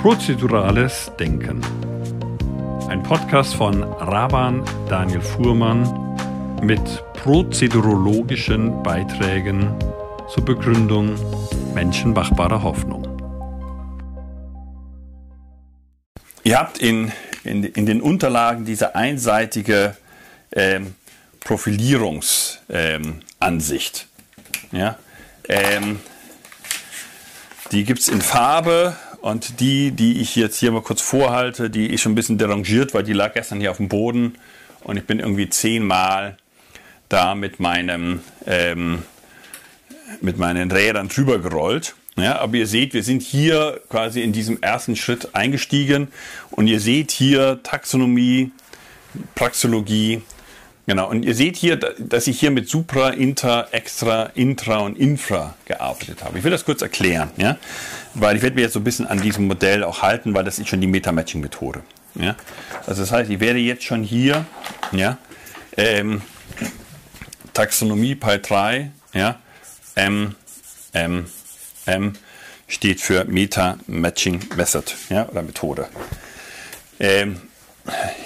Prozedurales Denken. Ein Podcast von Raban Daniel Fuhrmann mit prozedurologischen Beiträgen zur Begründung menschenmachbarer Hoffnung. Ihr habt in, in, in den Unterlagen diese einseitige ähm, Profilierungsansicht. Ähm, ja? Ähm, die gibt es in Farbe und die, die ich jetzt hier mal kurz vorhalte, die ist schon ein bisschen derangiert, weil die lag gestern hier auf dem Boden und ich bin irgendwie zehnmal da mit meinem ähm, mit meinen Rädern drüber gerollt. Ja, aber ihr seht, wir sind hier quasi in diesem ersten Schritt eingestiegen und ihr seht hier Taxonomie, Praxologie, genau. Und ihr seht hier, dass ich hier mit Supra, Inter, Extra, Intra und Infra gearbeitet habe. Ich will das kurz erklären, ja, weil ich werde mir jetzt so ein bisschen an diesem Modell auch halten, weil das ist schon die Meta-Matching-Methode. Ja. Also das heißt, ich werde jetzt schon hier, ja, ähm, Taxonomie Pi 3, ja, M, M, M steht für Meta Matching Method ja, oder Methode. Ähm,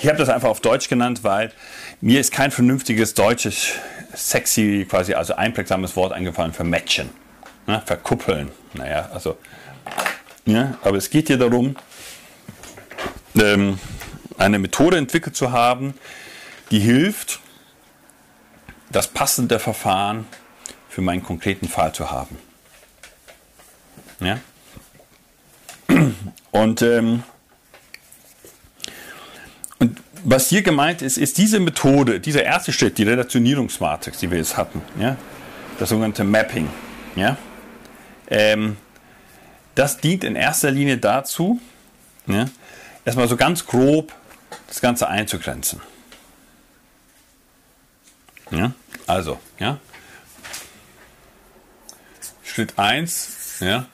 ich habe das einfach auf Deutsch genannt, weil mir ist kein vernünftiges deutsches, sexy, quasi also einprägsames Wort eingefallen für matchen, ne, verkuppeln. Naja, also, ja, aber es geht hier darum, ähm, eine Methode entwickelt zu haben, die hilft, das passende Verfahren für meinen konkreten Fall zu haben. Ja? Und, ähm, und was hier gemeint ist, ist diese Methode, dieser erste Schritt, die Relationierungsmatrix, die wir jetzt hatten, ja? das sogenannte Mapping, ja? Ähm, das dient in erster Linie dazu, ja? erstmal so ganz grob das Ganze einzugrenzen. Ja? Also, ja, Schritt 1, ja.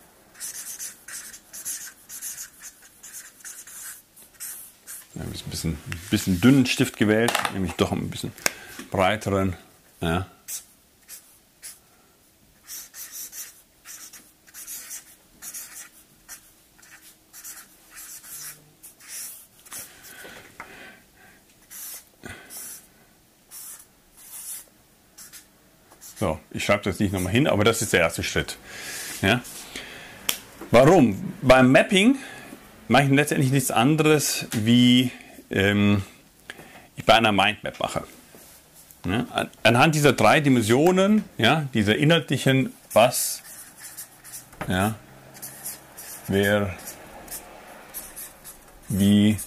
Wir haben ein bisschen, ein bisschen dünnen Stift gewählt, nämlich doch ein bisschen breiteren. Ja. So, ich schreibe das nicht nochmal hin, aber das ist der erste Schritt. Ja? Warum? Beim Mapping mache ich letztendlich nichts anderes, wie ähm, ich bei einer Mindmap mache. Ja? Anhand dieser drei Dimensionen, ja, dieser inhaltlichen Was, ja, wer, wie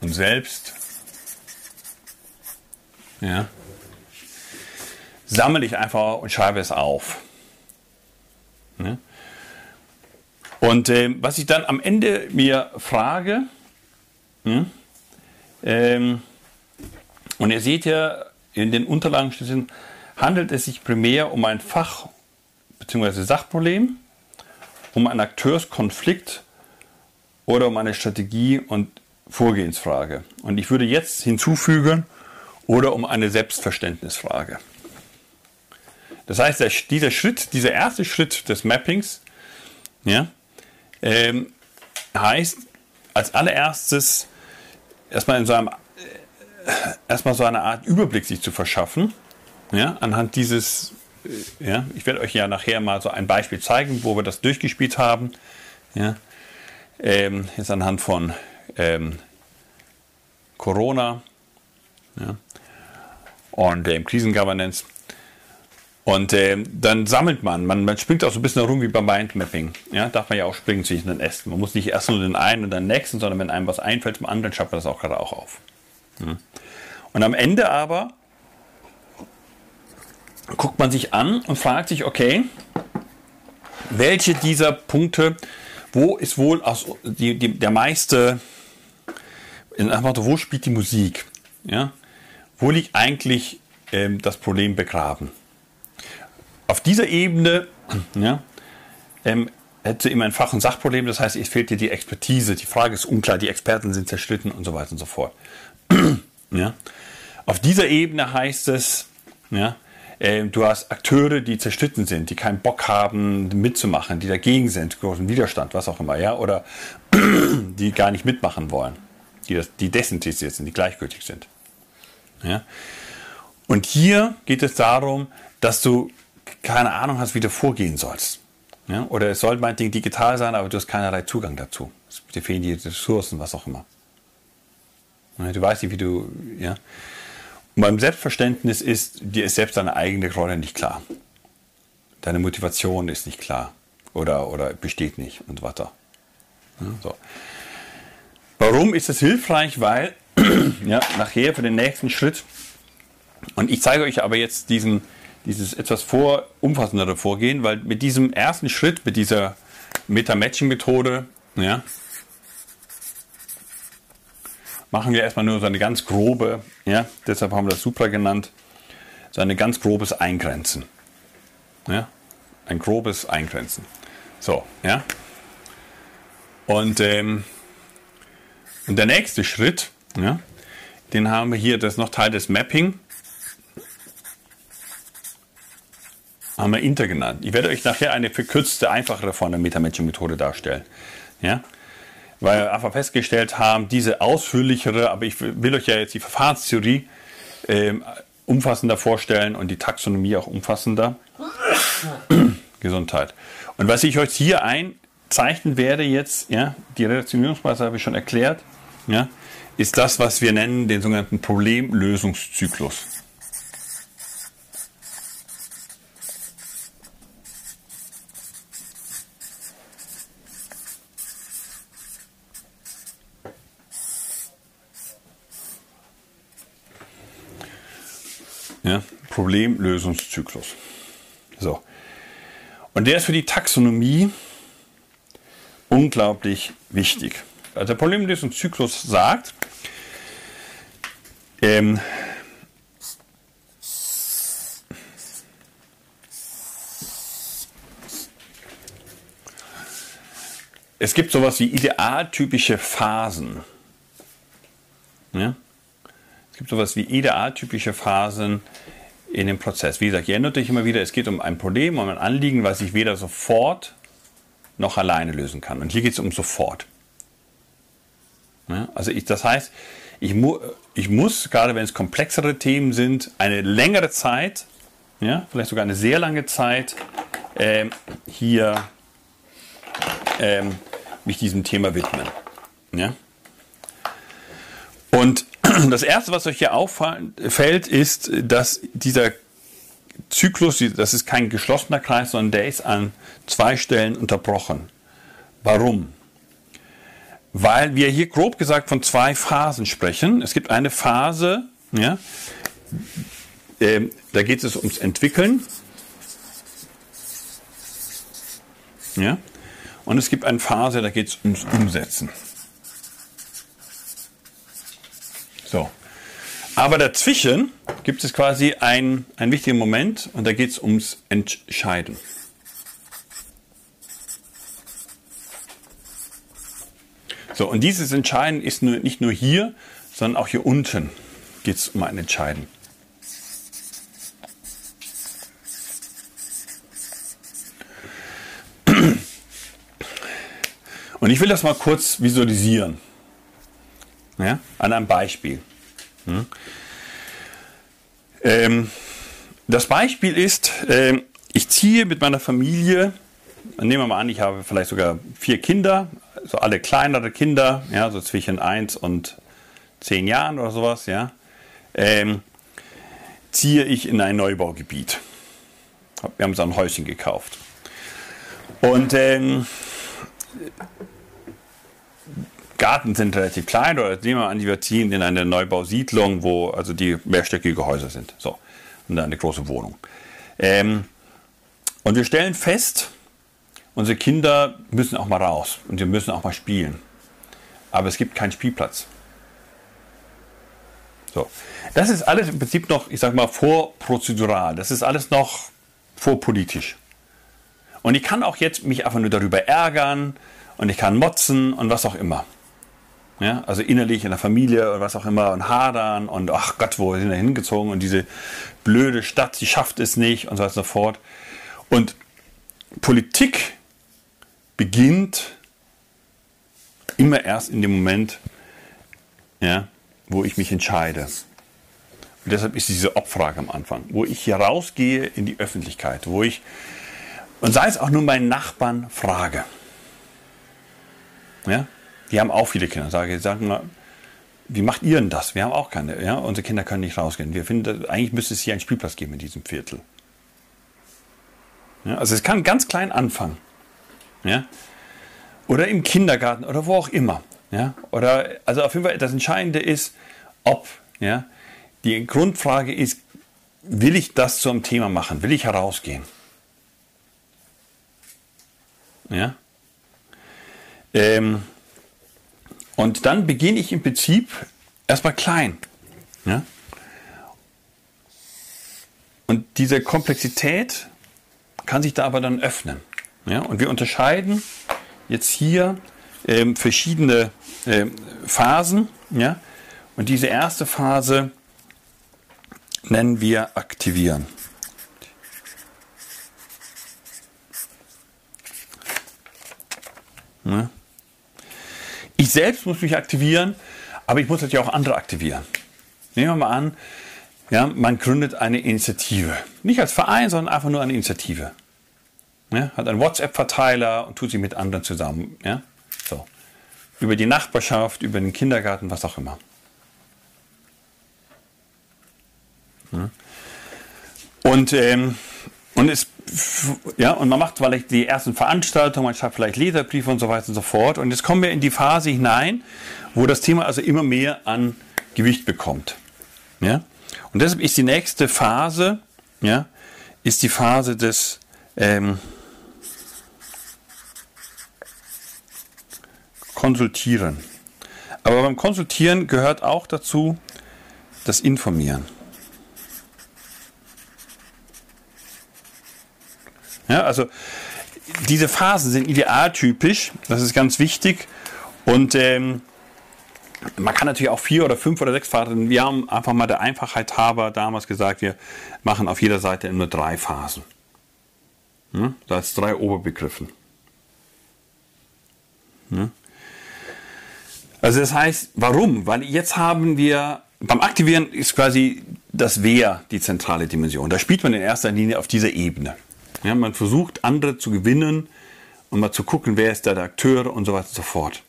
und selbst, ja, sammle ich einfach und schreibe es auf. Ne? Und äh, was ich dann am Ende mir frage, hm, ähm, und ihr seht ja in den Unterlagen handelt es sich primär um ein Fach- bzw. Sachproblem, um einen Akteurskonflikt oder um eine Strategie- und Vorgehensfrage. Und ich würde jetzt hinzufügen, oder um eine Selbstverständnisfrage. Das heißt, der, dieser Schritt, dieser erste Schritt des Mappings, ja, ähm, heißt als allererstes erstmal in so einem, äh, erstmal so eine Art Überblick sich zu verschaffen, ja, anhand dieses, äh, ja, ich werde euch ja nachher mal so ein Beispiel zeigen, wo wir das durchgespielt haben, ja, ähm, jetzt anhand von ähm, Corona, ja, und ähm, Krisengovernance. Und äh, dann sammelt man. man. Man springt auch so ein bisschen herum wie beim Mindmapping. Ja, darf man ja auch springen zwischen den Ästen. Man muss nicht erst nur den einen und den nächsten, sondern wenn einem was einfällt zum anderen, schreibt man das auch gerade auch auf. Ja. Und am Ende aber guckt man sich an und fragt sich, okay, welche dieser Punkte, wo ist wohl aus, die, die, der meiste, in Motto, wo spielt die Musik? Ja? Wo liegt eigentlich ähm, das Problem begraben? Auf dieser Ebene ja, ähm, hätte immer ein Fach- und Sachproblem, das heißt, es fehlt dir die Expertise, die Frage ist unklar, die Experten sind zerschritten und so weiter und so fort. ja. Auf dieser Ebene heißt es, ja, äh, du hast Akteure, die zerstritten sind, die keinen Bock haben mitzumachen, die dagegen sind, großen Widerstand, was auch immer, ja, oder die gar nicht mitmachen wollen, die, das, die desinteressiert sind, die gleichgültig sind. Ja? Und hier geht es darum, dass du keine Ahnung hast, wie du vorgehen sollst. Ja? Oder es soll meinetwegen digital sein, aber du hast keinerlei Zugang dazu. Dir fehlen die Ressourcen, was auch immer. Du weißt nicht, wie du. Ja? Und beim Selbstverständnis ist dir ist selbst deine eigene Rolle nicht klar. Deine Motivation ist nicht klar oder, oder besteht nicht und weiter. Ja, so. Warum ist es hilfreich? Weil ja, nachher für den nächsten Schritt, und ich zeige euch aber jetzt diesen, dieses etwas vor, umfassendere Vorgehen, weil mit diesem ersten Schritt, mit dieser Meta-Matching-Methode, ja, machen wir erstmal nur so eine ganz grobe, ja, deshalb haben wir das Supra genannt, so ein ganz grobes Eingrenzen. Ja, ein grobes Eingrenzen. So, ja. Und, ähm, und der nächste Schritt, ja, den haben wir hier, das ist noch Teil des Mapping. Haben wir Inter genannt. Ich werde euch nachher eine verkürzte, einfachere Form der Metamatching-Methode darstellen. Ja? Weil wir einfach festgestellt haben, diese ausführlichere, aber ich will euch ja jetzt die Verfahrenstheorie äh, umfassender vorstellen und die Taxonomie auch umfassender. Gesundheit. Und was ich euch hier einzeichnen werde jetzt, ja, die Relationierungsweise habe ich schon erklärt, ja, ist das, was wir nennen den sogenannten Problemlösungszyklus. Ja, Problemlösungszyklus. So. Und der ist für die Taxonomie unglaublich wichtig. Also der Problemlösungszyklus sagt, ähm, es gibt sowas wie idealtypische Phasen. Ja? Es gibt sowas wie idealtypische Phasen in dem Prozess. Wie gesagt, ihr erinnert euch immer wieder, es geht um ein Problem, um ein Anliegen, was ich weder sofort noch alleine lösen kann. Und hier geht es um sofort. Ja? Also ich, das heißt, ich, mu ich muss, gerade wenn es komplexere Themen sind, eine längere Zeit, ja, vielleicht sogar eine sehr lange Zeit, ähm, hier ähm, mich diesem Thema widmen. Ja? Und das Erste, was euch hier auffällt, ist, dass dieser Zyklus, das ist kein geschlossener Kreis, sondern der ist an zwei Stellen unterbrochen. Warum? weil wir hier grob gesagt von zwei Phasen sprechen. Es gibt eine Phase, ja, äh, da geht es ums Entwickeln. Ja, und es gibt eine Phase, da geht es ums Umsetzen. So. Aber dazwischen gibt es quasi einen, einen wichtigen Moment und da geht es ums Entscheiden. So, und dieses Entscheiden ist nur, nicht nur hier, sondern auch hier unten geht es um ein Entscheiden. Und ich will das mal kurz visualisieren. Ja, an einem Beispiel. Hm. Ähm, das Beispiel ist, äh, ich ziehe mit meiner Familie, nehmen wir mal an, ich habe vielleicht sogar vier Kinder, so alle kleinere Kinder, ja, so zwischen 1 und 10 Jahren oder sowas, ja, ähm, ziehe ich in ein Neubaugebiet. Wir haben so ein Häuschen gekauft. Und ähm, Garten sind relativ klein, oder nehmen wir an, wir ziehen in eine Neubausiedlung, wo also die mehrstöckige Häuser sind. So, und eine große Wohnung. Ähm, und wir stellen fest, Unsere Kinder müssen auch mal raus und sie müssen auch mal spielen. Aber es gibt keinen Spielplatz. So. Das ist alles im Prinzip noch, ich sag mal, vorprozedural. Das ist alles noch vorpolitisch. Und ich kann auch jetzt mich einfach nur darüber ärgern und ich kann motzen und was auch immer. Ja, also innerlich in der Familie oder was auch immer und hadern und ach Gott, wo sind wir hingezogen und diese blöde Stadt, die schafft es nicht und so weiter und so fort. Und Politik beginnt immer erst in dem Moment, ja, wo ich mich entscheide. Und deshalb ist diese Obfrage am Anfang, wo ich hier rausgehe in die Öffentlichkeit, wo ich, und sei es auch nur meinen Nachbarn frage. Ja, die haben auch viele Kinder. Sage, sagen mal, wie macht ihr denn das? Wir haben auch keine. Ja? Unsere Kinder können nicht rausgehen. Wir finden, eigentlich müsste es hier einen Spielplatz geben in diesem Viertel. Ja? Also es kann ganz klein anfangen. Ja? Oder im Kindergarten oder wo auch immer. Ja? Oder, also auf jeden Fall, das Entscheidende ist, ob. Ja? Die Grundfrage ist, will ich das zum Thema machen? Will ich herausgehen? Ja? Ähm, und dann beginne ich im Prinzip erstmal klein. Ja? Und diese Komplexität kann sich da aber dann öffnen. Ja? Und wir unterscheiden jetzt hier ähm, verschiedene ähm, Phasen. Ja? Und diese erste Phase nennen wir aktivieren. Ja? Ich selbst muss mich aktivieren, aber ich muss natürlich auch andere aktivieren. Nehmen wir mal an, ja, man gründet eine Initiative. Nicht als Verein, sondern einfach nur eine Initiative. Ja, hat einen WhatsApp-Verteiler und tut sich mit anderen zusammen. Ja, so. Über die Nachbarschaft, über den Kindergarten, was auch immer. Und ähm, und, es, ja, und man macht vielleicht die ersten Veranstaltungen, man schreibt vielleicht Leserbriefe und so weiter und so fort. Und jetzt kommen wir in die Phase hinein, wo das Thema also immer mehr an Gewicht bekommt. Ja? Und deshalb ist die nächste Phase, ja, ist die Phase des ähm, Konsultieren. Aber beim Konsultieren gehört auch dazu das Informieren. Ja, also diese Phasen sind idealtypisch, das ist ganz wichtig. Und ähm, man kann natürlich auch vier oder fünf oder sechs Phasen. Wir haben einfach mal der Einfachheit halber damals gesagt, wir machen auf jeder Seite nur drei Phasen. Ja, da ist drei Oberbegriffen. Ja. Also das heißt, warum? Weil jetzt haben wir, beim Aktivieren ist quasi das Wer die zentrale Dimension. Da spielt man in erster Linie auf dieser Ebene. Ja, man versucht, andere zu gewinnen und mal zu gucken, wer ist da der Akteur und so weiter und so fort.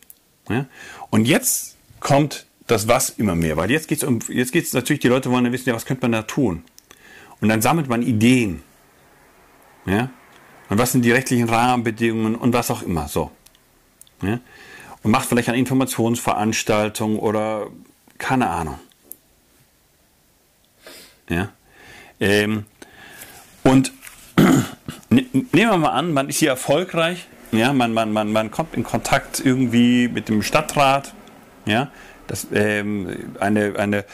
Ja? Und jetzt kommt das Was immer mehr, weil jetzt geht es um, jetzt geht's natürlich, die Leute wollen ja wissen, ja, was könnte man da tun? Und dann sammelt man Ideen. Ja? Und was sind die rechtlichen Rahmenbedingungen und was auch immer, so. Ja? Und macht vielleicht eine Informationsveranstaltung oder keine Ahnung. Ja? Ähm, und Nehmen wir mal an, man ist hier erfolgreich, ja, man, man, man, man kommt in Kontakt irgendwie mit dem Stadtrat, ja, das, ähm, eine, eine,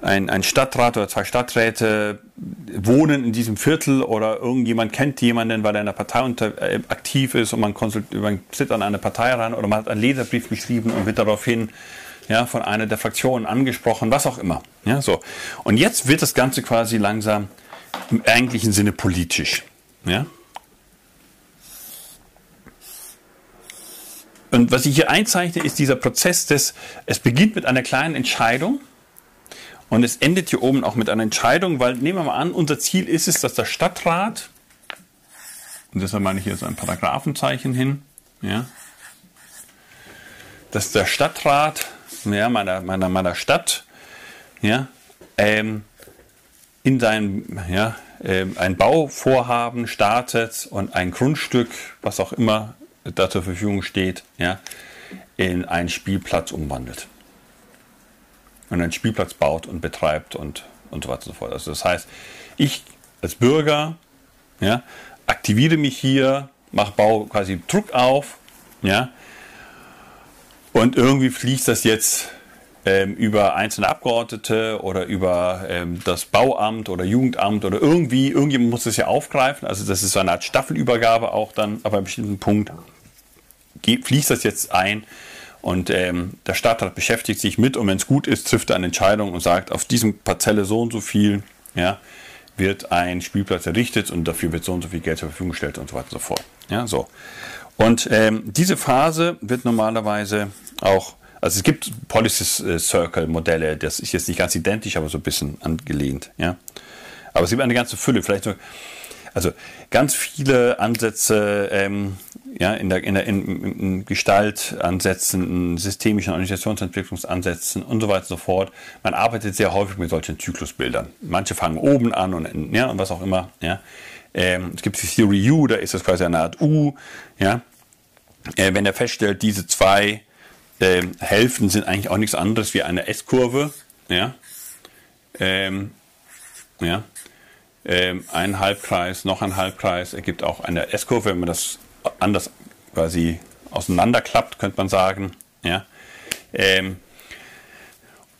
ein, ein Stadtrat oder zwei Stadträte wohnen in diesem Viertel oder irgendjemand kennt jemanden, weil er in der Partei unter, äh, aktiv ist und man, konsult, man sitzt an eine Partei ran oder man hat einen Leserbrief geschrieben und wird daraufhin ja, von einer der Fraktionen angesprochen, was auch immer. Ja, so. Und jetzt wird das Ganze quasi langsam im eigentlichen Sinne politisch. Ja? Und was ich hier einzeichne, ist dieser Prozess des, es beginnt mit einer kleinen Entscheidung und es endet hier oben auch mit einer Entscheidung, weil nehmen wir mal an, unser Ziel ist es, dass der Stadtrat, und deshalb meine ich hier so ein Paragraphenzeichen hin, ja, dass der Stadtrat ja, meiner, meiner, meiner Stadt ja, ähm, in seinem ja, ein Bauvorhaben startet und ein Grundstück, was auch immer da zur Verfügung steht, ja, in einen Spielplatz umwandelt. Und einen Spielplatz baut und betreibt und, und so weiter und so fort. Also das heißt, ich als Bürger ja, aktiviere mich hier, mache Bau quasi Druck auf, ja, und irgendwie fließt das jetzt ähm, über einzelne Abgeordnete oder über ähm, das Bauamt oder Jugendamt oder irgendwie, irgendjemand muss das ja aufgreifen. Also das ist so eine Art Staffelübergabe auch dann, aber einem bestimmten Punkt fließt das jetzt ein Und ähm, der Stadtrat beschäftigt sich mit und wenn es gut ist, trifft er eine Entscheidung und sagt, auf diesem Parzelle so und so viel ja, wird ein Spielplatz errichtet und dafür wird so und so viel Geld zur Verfügung gestellt und so weiter und so fort. Ja, so. Und ähm, diese Phase wird normalerweise auch, also es gibt Policy äh, Circle Modelle, das ist jetzt nicht ganz identisch, aber so ein bisschen angelehnt. Ja. Aber es gibt eine ganze Fülle, vielleicht so, also ganz viele Ansätze ähm, ja, in der, in der in, in Gestaltansätzen, in systemischen Organisationsentwicklungsansätzen und so weiter und so fort. Man arbeitet sehr häufig mit solchen Zyklusbildern. Manche fangen oben an und, ja, und was auch immer. Ja. Ähm, es gibt die Theory U, da ist das quasi eine Art U. Ja. Äh, wenn er feststellt, diese zwei äh, Hälften sind eigentlich auch nichts anderes wie eine S-Kurve. Ja. Ähm, ja ähm, ein Halbkreis, noch ein Halbkreis, ergibt auch eine S-Kurve, wenn man das anders quasi auseinanderklappt, könnte man sagen. Ja? Ähm,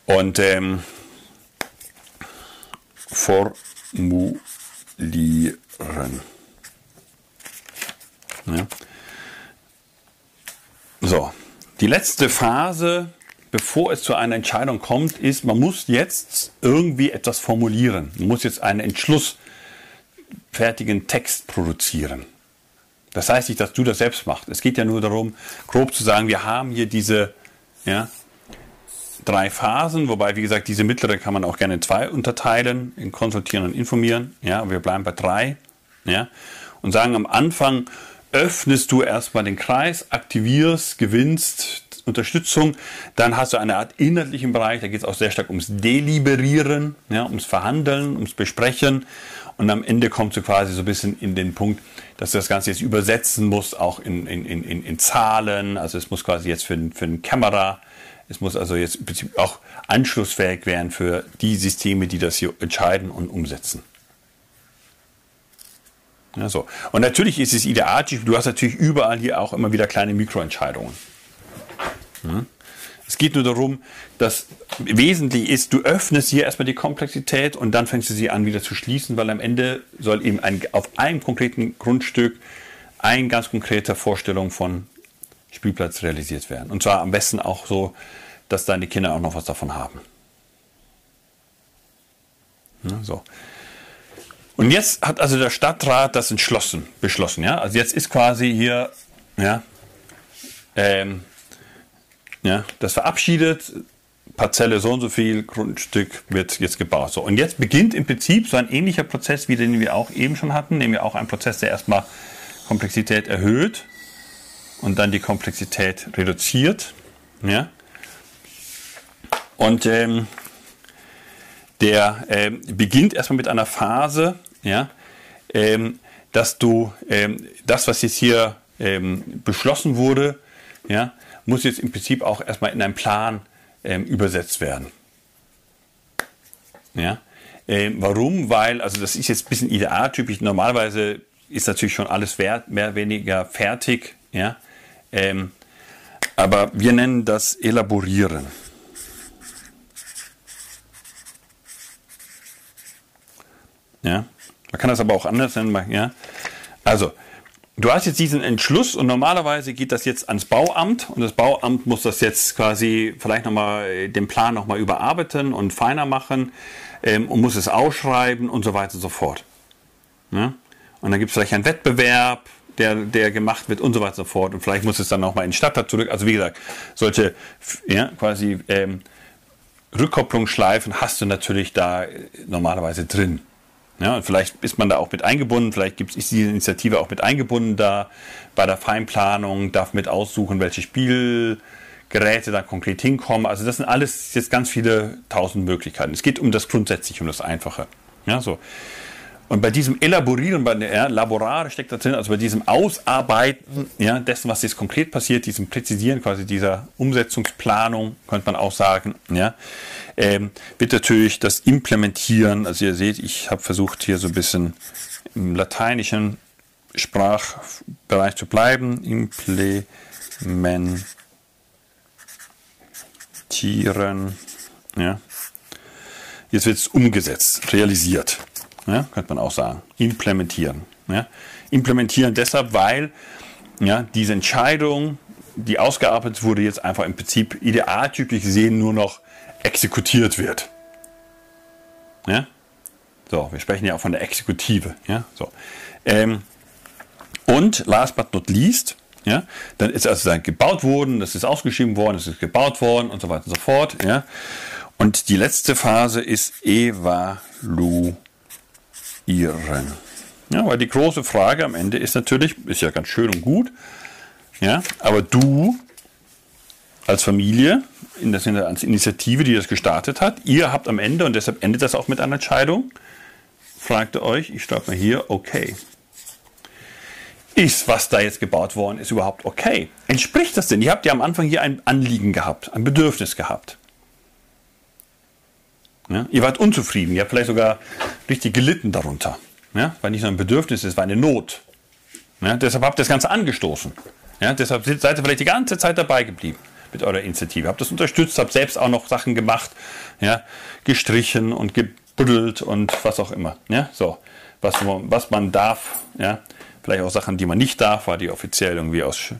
und ähm, formulieren. Ja. So, die letzte Phase bevor es zu einer Entscheidung kommt, ist, man muss jetzt irgendwie etwas formulieren. Man muss jetzt einen entschlussfertigen Text produzieren. Das heißt nicht, dass du das selbst machst. Es geht ja nur darum, grob zu sagen, wir haben hier diese ja, drei Phasen, wobei, wie gesagt, diese mittlere kann man auch gerne in zwei unterteilen, in konsultieren und informieren. Ja, wir bleiben bei drei. Ja, und sagen am Anfang, öffnest du erstmal den Kreis, aktivierst, gewinnst Unterstützung. Dann hast du eine Art inhaltlichen Bereich, da geht es auch sehr stark ums Deliberieren, ja, ums Verhandeln, ums Besprechen. Und am Ende kommst du quasi so ein bisschen in den Punkt, dass du das Ganze jetzt übersetzen musst, auch in, in, in, in Zahlen. Also es muss quasi jetzt für, für eine Kamera, es muss also jetzt auch anschlussfähig werden für die Systeme, die das hier entscheiden und umsetzen. Ja, so. Und natürlich ist es idealisch, du hast natürlich überall hier auch immer wieder kleine Mikroentscheidungen. Es geht nur darum, dass wesentlich ist, du öffnest hier erstmal die Komplexität und dann fängst du sie an wieder zu schließen, weil am Ende soll eben ein, auf einem konkreten Grundstück eine ganz konkrete Vorstellung von Spielplatz realisiert werden. Und zwar am besten auch so, dass deine Kinder auch noch was davon haben. Ja, so. Und jetzt hat also der Stadtrat das entschlossen, beschlossen. Ja? Also jetzt ist quasi hier ja, ähm, ja, das verabschiedet, Parzelle so und so viel, Grundstück wird jetzt gebaut. So, und jetzt beginnt im Prinzip so ein ähnlicher Prozess, wie den wir auch eben schon hatten, nämlich auch ein Prozess, der erstmal Komplexität erhöht und dann die Komplexität reduziert. Ja? Und ähm, der ähm, beginnt erstmal mit einer Phase, ja, ähm, dass du ähm, das, was jetzt hier ähm, beschlossen wurde, ja, muss jetzt im Prinzip auch erstmal in einen Plan ähm, übersetzt werden. Ja? Ähm, warum? Weil, also das ist jetzt ein bisschen idealtypisch. Normalerweise ist natürlich schon alles mehr oder weniger fertig. Ja? Ähm, aber wir nennen das Elaborieren. Ja? Man kann das aber auch anders nennen. Ja? Also, Du hast jetzt diesen Entschluss und normalerweise geht das jetzt ans Bauamt und das Bauamt muss das jetzt quasi vielleicht nochmal äh, den Plan nochmal überarbeiten und feiner machen ähm, und muss es ausschreiben und so weiter und so fort. Ja? Und dann gibt es vielleicht einen Wettbewerb, der, der gemacht wird und so weiter und so fort und vielleicht muss es dann nochmal in den Stadtrat zurück. Also wie gesagt, solche ja, quasi ähm, Rückkopplungsschleifen hast du natürlich da äh, normalerweise drin. Ja, und vielleicht ist man da auch mit eingebunden, vielleicht gibt, ist diese Initiative auch mit eingebunden da bei der Feinplanung, darf mit aussuchen, welche Spielgeräte da konkret hinkommen. Also das sind alles jetzt ganz viele tausend Möglichkeiten. Es geht um das grundsätzlich, um das Einfache. Ja, so. Und bei diesem Elaborieren, bei der Laborare steckt da drin, also bei diesem Ausarbeiten ja, dessen, was jetzt konkret passiert, diesem Präzisieren quasi dieser Umsetzungsplanung, könnte man auch sagen, ja, ähm, wird natürlich das Implementieren, also ihr seht, ich habe versucht hier so ein bisschen im lateinischen Sprachbereich zu bleiben, implementieren, ja. Jetzt wird es umgesetzt, realisiert ja, könnte man auch sagen. Implementieren. Ja. Implementieren deshalb, weil ja, diese Entscheidung die ausgearbeitet wurde, jetzt einfach im Prinzip idealtypisch gesehen nur noch exekutiert wird. Ja? So, wir sprechen ja auch von der Exekutive. Ja? So. Ähm, und last but not least, ja, dann ist also dann gebaut worden, das ist ausgeschrieben worden, es ist gebaut worden und so weiter und so fort. Ja. Und die letzte Phase ist evaluieren. Ja, weil die große Frage am Ende ist natürlich, ist ja ganz schön und gut, ja, aber du als Familie, in der Sinne als Initiative, die das gestartet hat, ihr habt am Ende, und deshalb endet das auch mit einer Entscheidung, fragt ihr euch, ich schreibe mal hier, okay, ist, was da jetzt gebaut worden ist, überhaupt okay? Entspricht das denn? Ihr habt ja am Anfang hier ein Anliegen gehabt, ein Bedürfnis gehabt. Ja? Ihr wart unzufrieden, ihr habt vielleicht sogar richtig gelitten darunter. Ja? Weil nicht nur ein Bedürfnis, es war eine Not. Ja? Deshalb habt ihr das Ganze angestoßen. Ja? Deshalb seid ihr vielleicht die ganze Zeit dabei geblieben mit eurer Initiative. Habt das unterstützt, habt selbst auch noch Sachen gemacht, ja? gestrichen und gebuddelt und was auch immer. Ja? So, was, was man darf. Ja? Vielleicht auch Sachen, die man nicht darf, weil die offiziell irgendwie aus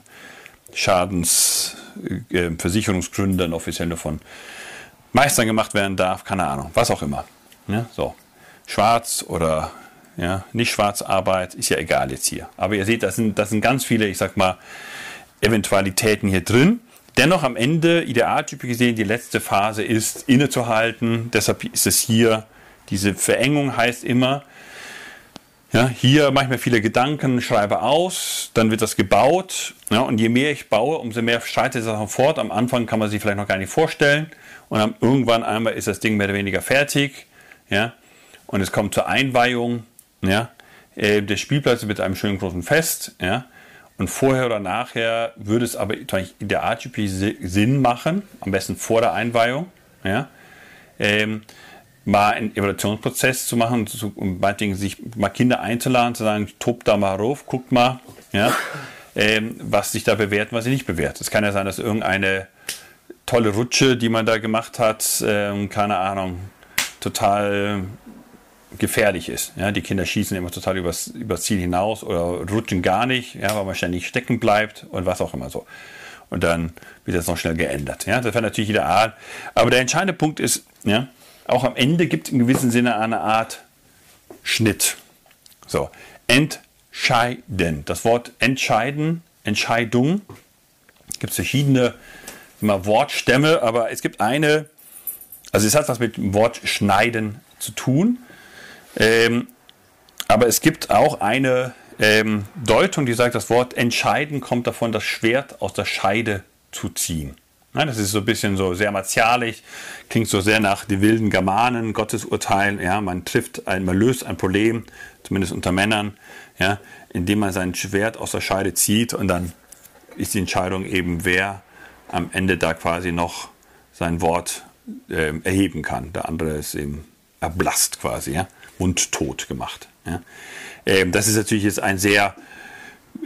Schadensversicherungsgründen äh, offiziell von Meistern gemacht werden darf, keine Ahnung, was auch immer. Ja, so. Schwarz oder ja, nicht Schwarzarbeit, ist ja egal jetzt hier. Aber ihr seht, das sind, das sind ganz viele, ich sag mal, Eventualitäten hier drin. Dennoch am Ende, idealtypisch gesehen, die letzte Phase ist innezuhalten. Deshalb ist es hier, diese Verengung heißt immer, ja, hier mache ich mir viele Gedanken, schreibe aus, dann wird das gebaut. Ja, und je mehr ich baue, umso mehr schreitet es auch fort. Am Anfang kann man sich vielleicht noch gar nicht vorstellen. Und dann irgendwann einmal ist das Ding mehr oder weniger fertig. Ja, und es kommt zur Einweihung. Ja, äh, der Spielplatz mit einem schönen großen Fest. Ja, und vorher oder nachher würde es aber in der Archetypie Sinn machen, am besten vor der Einweihung. Ja, ähm, mal einen Evaluationsprozess zu machen, zu, um meinetwegen sich mal Kinder einzuladen, zu sagen, tobt da mal rauf, guckt mal, ja, ähm, was sich da bewährt und was sich nicht bewährt. Es kann ja sein, dass irgendeine tolle Rutsche, die man da gemacht hat, ähm, keine Ahnung, total gefährlich ist. Ja, die Kinder schießen immer total übers, übers Ziel hinaus oder rutschen gar nicht, ja, weil man ständig stecken bleibt und was auch immer so. Und dann wird das noch schnell geändert. Ja, das wäre natürlich ideal. Aber der entscheidende Punkt ist, ja, auch am Ende gibt es in gewissem Sinne eine Art Schnitt. So, entscheiden. Das Wort entscheiden, Entscheidung, gibt es verschiedene immer Wortstämme, aber es gibt eine, also es hat was mit dem Wort schneiden zu tun, ähm, aber es gibt auch eine ähm, Deutung, die sagt, das Wort entscheiden kommt davon, das Schwert aus der Scheide zu ziehen. Nein, das ist so ein bisschen so sehr martialisch, klingt so sehr nach die wilden Germanen, Gottesurteilen. Ja, man trifft ein, man löst ein Problem, zumindest unter Männern, ja, indem man sein Schwert aus der Scheide zieht und dann ist die Entscheidung eben, wer am Ende da quasi noch sein Wort äh, erheben kann. Der andere ist eben erblasst quasi, ja, mundtot gemacht. Ja. Ähm, das ist natürlich jetzt ein sehr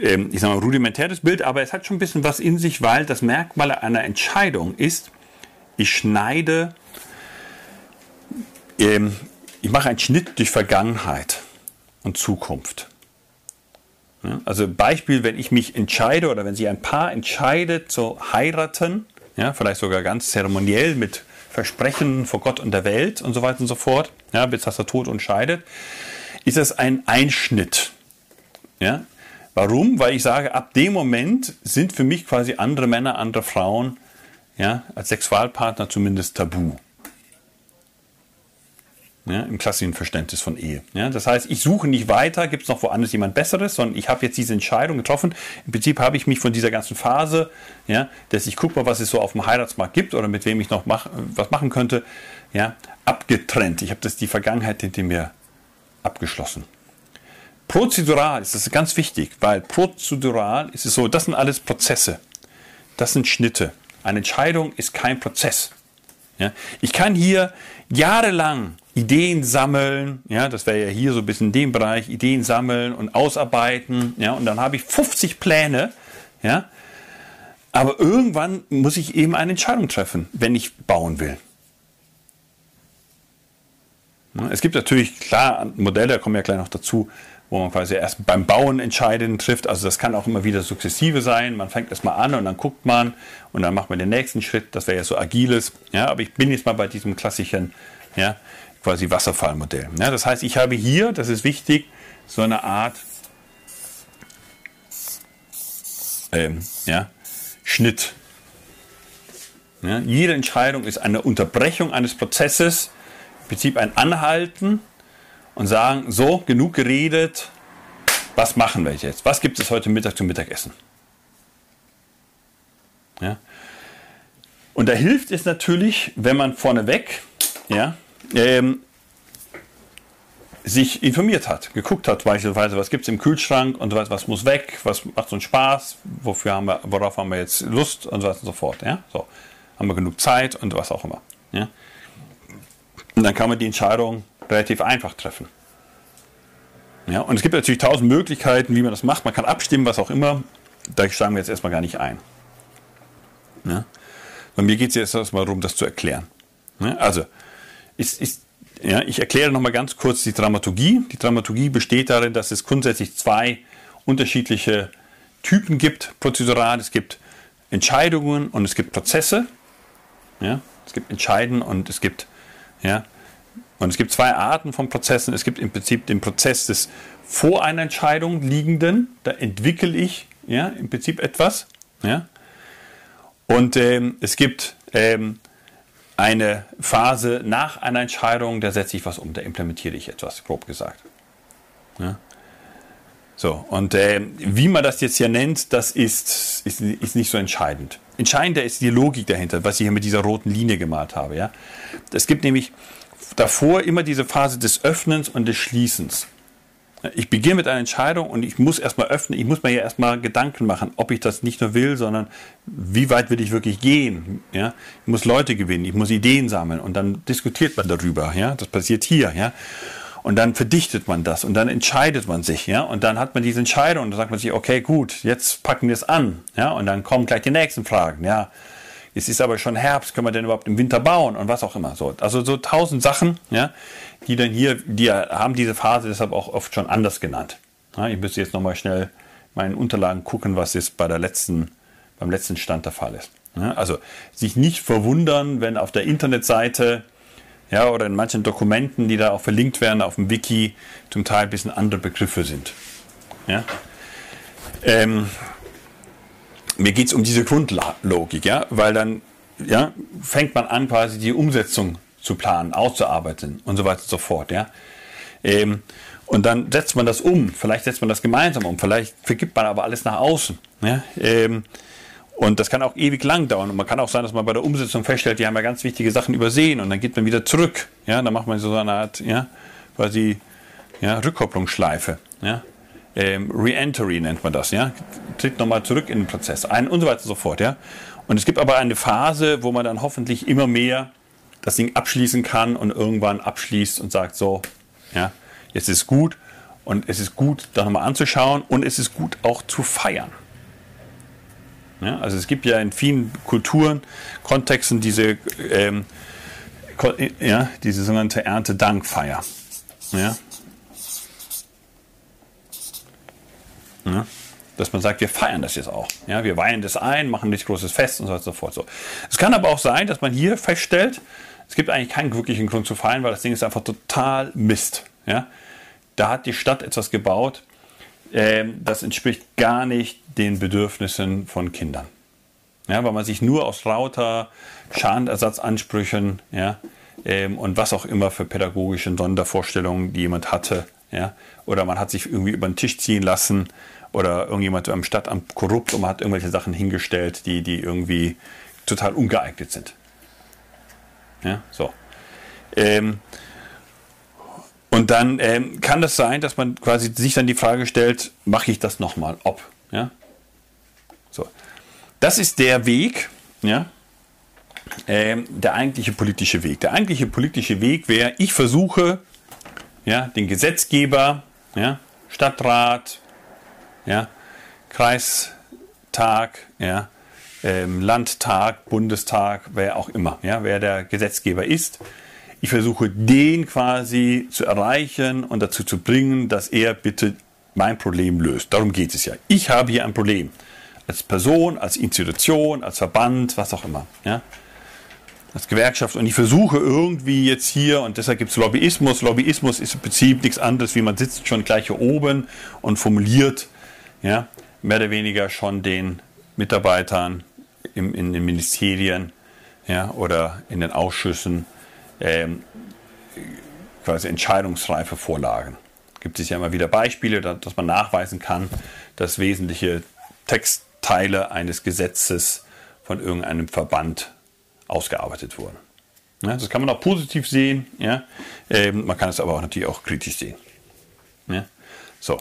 ähm, ich sag mal, rudimentäres Bild, aber es hat schon ein bisschen was in sich, weil das Merkmal einer Entscheidung ist, ich schneide, ähm, ich mache einen Schnitt durch Vergangenheit und Zukunft. Also Beispiel, wenn ich mich entscheide oder wenn sich ein Paar entscheidet zu heiraten, ja, vielleicht sogar ganz zeremoniell mit Versprechen vor Gott und der Welt und so weiter und so fort, ja, bis das der Tod uns scheidet, ist das ein Einschnitt. Ja, Warum? Weil ich sage, ab dem Moment sind für mich quasi andere Männer, andere Frauen ja, als Sexualpartner zumindest tabu. Ja, Im klassischen Verständnis von Ehe. Ja, das heißt, ich suche nicht weiter, gibt es noch woanders jemand Besseres, sondern ich habe jetzt diese Entscheidung getroffen. Im Prinzip habe ich mich von dieser ganzen Phase, ja, dass ich gucke mal, was es so auf dem Heiratsmarkt gibt oder mit wem ich noch mach, was machen könnte, ja, abgetrennt. Ich habe das die Vergangenheit hinter mir abgeschlossen. Prozedural ist das ganz wichtig, weil prozedural ist es so, das sind alles Prozesse. Das sind Schnitte. Eine Entscheidung ist kein Prozess. Ja? Ich kann hier jahrelang Ideen sammeln, ja, das wäre ja hier so ein bisschen in dem Bereich, Ideen sammeln und ausarbeiten, ja, und dann habe ich 50 Pläne, ja, aber irgendwann muss ich eben eine Entscheidung treffen, wenn ich bauen will. Es gibt natürlich, klar, Modelle, da kommen wir ja gleich noch dazu, wo man quasi erst beim Bauen Entscheidungen trifft. Also das kann auch immer wieder sukzessive sein. Man fängt erst mal an und dann guckt man und dann macht man den nächsten Schritt. Das wäre ja so agiles. Ja, aber ich bin jetzt mal bei diesem klassischen, ja, quasi Wasserfallmodell. Ja, das heißt, ich habe hier, das ist wichtig, so eine Art ähm, ja, Schnitt. Ja, jede Entscheidung ist eine Unterbrechung eines Prozesses, im Prinzip ein Anhalten und sagen, so, genug geredet, was machen wir jetzt? Was gibt es heute Mittag zum Mittagessen? Ja. Und da hilft es natürlich, wenn man vorneweg ja, ähm, sich informiert hat, geguckt hat, beispielsweise, was gibt es im Kühlschrank und was, was muss weg, was macht uns Spaß, wofür haben wir, worauf haben wir jetzt Lust und so weiter und so fort. Ja? So, haben wir genug Zeit und was auch immer. Ja? Und dann kann man die Entscheidung relativ einfach treffen. Ja? Und es gibt natürlich tausend Möglichkeiten, wie man das macht. Man kann abstimmen, was auch immer. Da steigen wir jetzt erstmal gar nicht ein. Ja? Bei mir geht es jetzt erstmal darum, das zu erklären. Ja? Also, ist, ist ja, ich erkläre nochmal ganz kurz die Dramaturgie. Die Dramaturgie besteht darin, dass es grundsätzlich zwei unterschiedliche Typen gibt, prozedural. Es gibt Entscheidungen und es gibt Prozesse. Ja, es gibt Entscheiden und es gibt, ja, und es gibt zwei Arten von Prozessen. Es gibt im Prinzip den Prozess des vor einer Entscheidung liegenden. Da entwickle ich ja, im Prinzip etwas. Ja. Und ähm, es gibt ähm, eine Phase nach einer Entscheidung, da setze ich was um, da implementiere ich etwas, grob gesagt. Ja? So, und äh, wie man das jetzt hier nennt, das ist, ist, ist nicht so entscheidend. Entscheidender ist die Logik dahinter, was ich hier mit dieser roten Linie gemalt habe. Ja? Es gibt nämlich davor immer diese Phase des Öffnens und des Schließens. Ich beginne mit einer Entscheidung und ich muss erstmal öffnen, ich muss mir ja erstmal Gedanken machen, ob ich das nicht nur will, sondern wie weit will ich wirklich gehen. Ja? Ich muss Leute gewinnen, ich muss Ideen sammeln und dann diskutiert man darüber. Ja? Das passiert hier. Ja? Und dann verdichtet man das und dann entscheidet man sich. Ja? Und dann hat man diese Entscheidung und dann sagt man sich, okay, gut, jetzt packen wir es an. Ja? Und dann kommen gleich die nächsten Fragen. Ja? Es ist aber schon Herbst, können wir denn überhaupt im Winter bauen und was auch immer. So, also so tausend Sachen, ja, die dann hier, die haben diese Phase deshalb auch oft schon anders genannt. Ja, ich müsste jetzt nochmal schnell meinen Unterlagen gucken, was jetzt bei der letzten, beim letzten Stand der Fall ist. Ja, also sich nicht verwundern, wenn auf der Internetseite ja, oder in manchen Dokumenten, die da auch verlinkt werden auf dem Wiki, zum Teil ein bisschen andere Begriffe sind. Ja? Ähm, mir geht es um diese Grundlogik, ja, weil dann ja, fängt man an, quasi die Umsetzung zu planen, auszuarbeiten und so weiter und so fort. Ja. Ähm, und dann setzt man das um, vielleicht setzt man das gemeinsam um, vielleicht vergibt man aber alles nach außen. Ja. Ähm, und das kann auch ewig lang dauern. Und man kann auch sein, dass man bei der Umsetzung feststellt, die haben ja ganz wichtige Sachen übersehen und dann geht man wieder zurück. Ja, dann macht man so eine Art, ja, quasi ja, Rückkopplungsschleife. Ja. Ähm, Re-Entry nennt man das, ja. Tritt nochmal zurück in den Prozess ein und so weiter und so fort, ja. Und es gibt aber eine Phase, wo man dann hoffentlich immer mehr das Ding abschließen kann und irgendwann abschließt und sagt so, ja, jetzt ist gut und es ist gut, da nochmal anzuschauen und es ist gut auch zu feiern. Ja, also es gibt ja in vielen Kulturen, Kontexten diese, ähm, ja, diese sogenannte Erntedankfeier. Ja, Ne? Dass man sagt, wir feiern das jetzt auch. Ja, wir weihen das ein, machen nicht großes Fest und so weiter und so fort. So. Es kann aber auch sein, dass man hier feststellt, es gibt eigentlich keinen wirklichen Grund zu feiern, weil das Ding ist einfach total Mist. Ja? Da hat die Stadt etwas gebaut, äh, das entspricht gar nicht den Bedürfnissen von Kindern. Ja, weil man sich nur aus lauter Schadenersatzansprüchen ja, ähm, und was auch immer für pädagogische Sondervorstellungen, die jemand hatte, ja, oder man hat sich irgendwie über den Tisch ziehen lassen oder irgendjemand am Stadtamt korrupt und man hat irgendwelche Sachen hingestellt, die, die irgendwie total ungeeignet sind. Ja, so. Ähm, und dann ähm, kann das sein, dass man quasi sich dann die Frage stellt, mache ich das nochmal, ob. Ja? So. Das ist der Weg, ja, ähm, der eigentliche politische Weg. Der eigentliche politische Weg wäre, ich versuche, ja, den Gesetzgeber, ja, Stadtrat, ja, Kreistag, ja, ähm, Landtag, Bundestag, wer auch immer, ja, wer der Gesetzgeber ist, Ich versuche den quasi zu erreichen und dazu zu bringen, dass er bitte mein Problem löst. Darum geht es ja. Ich habe hier ein Problem. Als Person, als Institution, als Verband, was auch immer. Ja? Als Gewerkschaft. Und ich versuche irgendwie jetzt hier, und deshalb gibt es Lobbyismus. Lobbyismus ist im Prinzip nichts anderes, wie man sitzt schon gleich hier oben und formuliert ja, mehr oder weniger schon den Mitarbeitern im, in den Ministerien ja, oder in den Ausschüssen ähm, quasi entscheidungsreife Vorlagen. Gibt es ja immer wieder Beispiele, dass man nachweisen kann, dass wesentliche Textteile eines Gesetzes von irgendeinem Verband ausgearbeitet wurden. Ja, das kann man auch positiv sehen, ja? Ähm, man kann es aber auch natürlich auch kritisch sehen. Ja? So.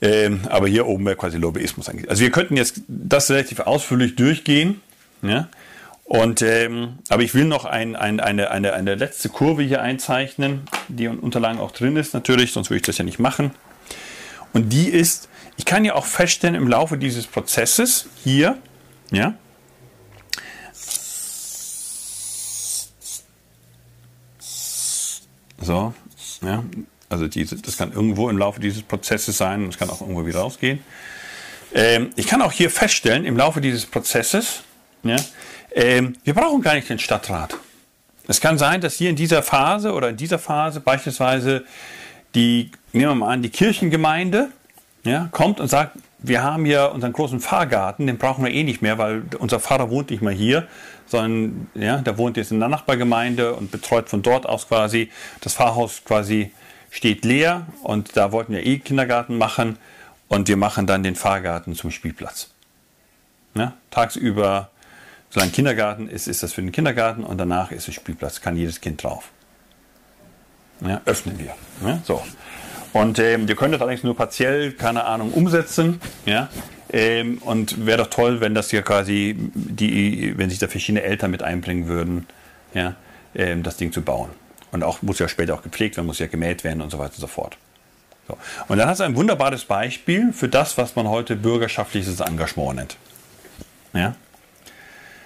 Ähm, aber hier oben wäre quasi Lobbyismus eigentlich. Also wir könnten jetzt das relativ ausführlich durchgehen. Ja? Und, ähm, aber ich will noch ein, ein, eine, eine, eine letzte Kurve hier einzeichnen, die in Unterlagen auch drin ist natürlich, sonst würde ich das ja nicht machen. Und die ist, ich kann ja auch feststellen im Laufe dieses Prozesses hier, ja, so, ja, also diese, das kann irgendwo im Laufe dieses Prozesses sein es kann auch irgendwo wieder rausgehen. Ähm, ich kann auch hier feststellen im Laufe dieses Prozesses, ja, ähm, wir brauchen gar nicht den Stadtrat. Es kann sein, dass hier in dieser Phase oder in dieser Phase beispielsweise die, nehmen wir mal an, die Kirchengemeinde ja, kommt und sagt, wir haben hier unseren großen Pfarrgarten, den brauchen wir eh nicht mehr, weil unser Pfarrer wohnt nicht mehr hier, sondern ja, der wohnt jetzt in der Nachbargemeinde und betreut von dort aus quasi. Das Pfarrhaus quasi steht leer und da wollten wir eh Kindergarten machen und wir machen dann den Pfarrgarten zum Spielplatz. Ja, tagsüber Solange Kindergarten ist, ist das für den Kindergarten und danach ist es Spielplatz, kann jedes Kind drauf. Ja, öffnen wir. Ja, so. Und ähm, wir können das allerdings nur partiell, keine Ahnung, umsetzen. Ja, ähm, und wäre doch toll, wenn das ja quasi, die, wenn sich da verschiedene Eltern mit einbringen würden, ja, ähm, das Ding zu bauen. Und auch muss ja später auch gepflegt werden, muss ja gemäht werden und so weiter und so fort. So. Und dann hast du ein wunderbares Beispiel für das, was man heute bürgerschaftliches Engagement nennt. Ja?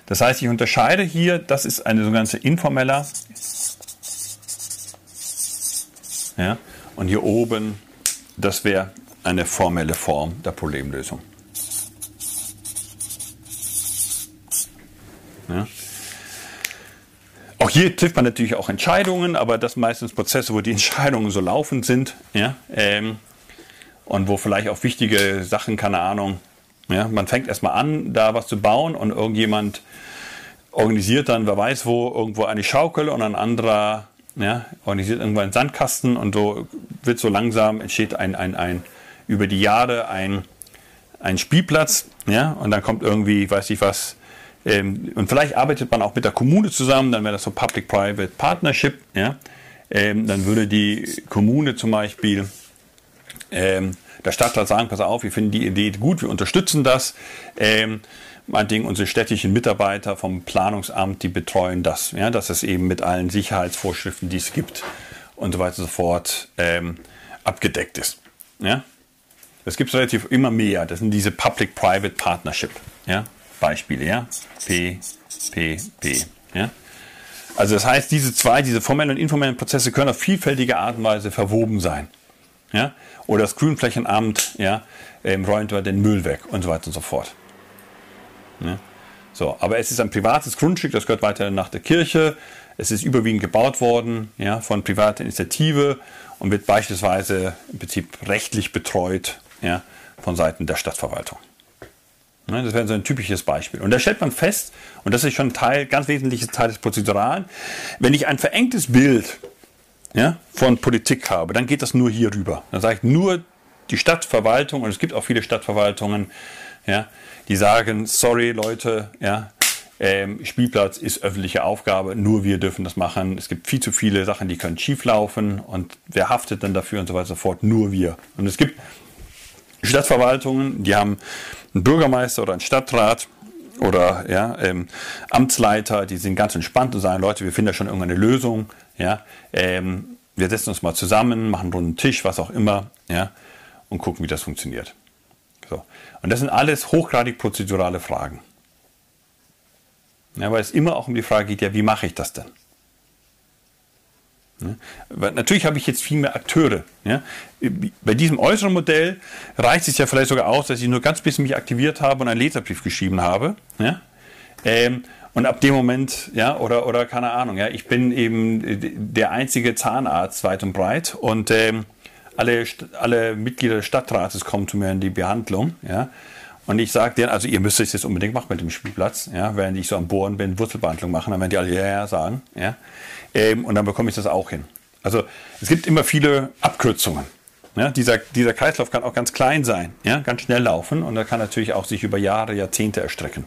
Das heißt, ich unterscheide hier, das ist eine sogenannte informeller. Ja, und hier oben, das wäre eine formelle Form der Problemlösung. Ja. Auch hier trifft man natürlich auch Entscheidungen, aber das meistens Prozesse, wo die Entscheidungen so laufend sind. Ja, ähm, und wo vielleicht auch wichtige Sachen, keine Ahnung, ja, man fängt erstmal an, da was zu bauen und irgendjemand organisiert dann, wer weiß wo, irgendwo eine Schaukel und ein anderer ja, organisiert irgendwann einen Sandkasten und so wird so langsam, entsteht ein, ein, ein über die Jahre ein, ein Spielplatz, ja, und dann kommt irgendwie, weiß ich was, ähm, und vielleicht arbeitet man auch mit der Kommune zusammen, dann wäre das so Public-Private Partnership, ja, ähm, dann würde die Kommune zum Beispiel ähm, der Stadtrat sagen, pass auf, wir finden die Idee gut, wir unterstützen das. Meinetwegen unsere städtischen Mitarbeiter vom Planungsamt, die betreuen das, ja, dass es eben mit allen Sicherheitsvorschriften, die es gibt und so weiter und so fort ähm, abgedeckt ist. Ja. Das gibt es relativ immer mehr. Das sind diese Public-Private Partnership ja, Beispiele. Ja. P, P, P. Ja. Also das heißt, diese zwei, diese formellen und informellen Prozesse können auf vielfältige Art und Weise verwoben sein. Ja? Oder das Grünflächenamt ja, ähm, räumt den Müll weg und so weiter und so fort. Ja? So, aber es ist ein privates Grundstück, das gehört weiter nach der Kirche. Es ist überwiegend gebaut worden ja, von privater Initiative und wird beispielsweise im Prinzip rechtlich betreut ja, von Seiten der Stadtverwaltung. Ja, das wäre so ein typisches Beispiel. Und da stellt man fest, und das ist schon ein ganz wesentliches Teil des Prozeduralen, wenn ich ein verengtes Bild ja, von Politik habe, dann geht das nur hier rüber. Dann sage ich nur die Stadtverwaltung, und es gibt auch viele Stadtverwaltungen, ja, die sagen, sorry Leute, ja, ähm, Spielplatz ist öffentliche Aufgabe, nur wir dürfen das machen. Es gibt viel zu viele Sachen, die können schief laufen und wer haftet dann dafür und so weiter und so fort, nur wir. Und es gibt Stadtverwaltungen, die haben einen Bürgermeister oder einen Stadtrat oder ja, ähm, Amtsleiter, die sind ganz entspannt und sagen, Leute, wir finden da schon irgendeine Lösung. Ja, ähm, wir setzen uns mal zusammen, machen einen runden Tisch, was auch immer, ja, und gucken, wie das funktioniert. Und das sind alles hochgradig prozedurale Fragen. Ja, weil es immer auch um die Frage geht, ja, wie mache ich das denn? Ja? Natürlich habe ich jetzt viel mehr Akteure. Ja? Bei diesem äußeren Modell reicht es ja vielleicht sogar aus, dass ich nur ganz bisschen mich aktiviert habe und einen Leserbrief geschrieben habe. Ja? Ähm, und ab dem Moment, ja, oder, oder keine Ahnung, ja, ich bin eben der einzige Zahnarzt weit und breit und ähm, alle, alle Mitglieder des Stadtrates kommen zu mir in die Behandlung, ja. Und ich sage denen, also ihr müsst es jetzt unbedingt machen mit dem Spielplatz, ja, während ich so am Bohren bin, Wurzelbehandlung machen, dann werden die alle ja, ja sagen, ja. Ähm, und dann bekomme ich das auch hin. Also es gibt immer viele Abkürzungen. Ja, dieser, dieser Kreislauf kann auch ganz klein sein, ja, ganz schnell laufen und er kann natürlich auch sich über Jahre, Jahrzehnte erstrecken.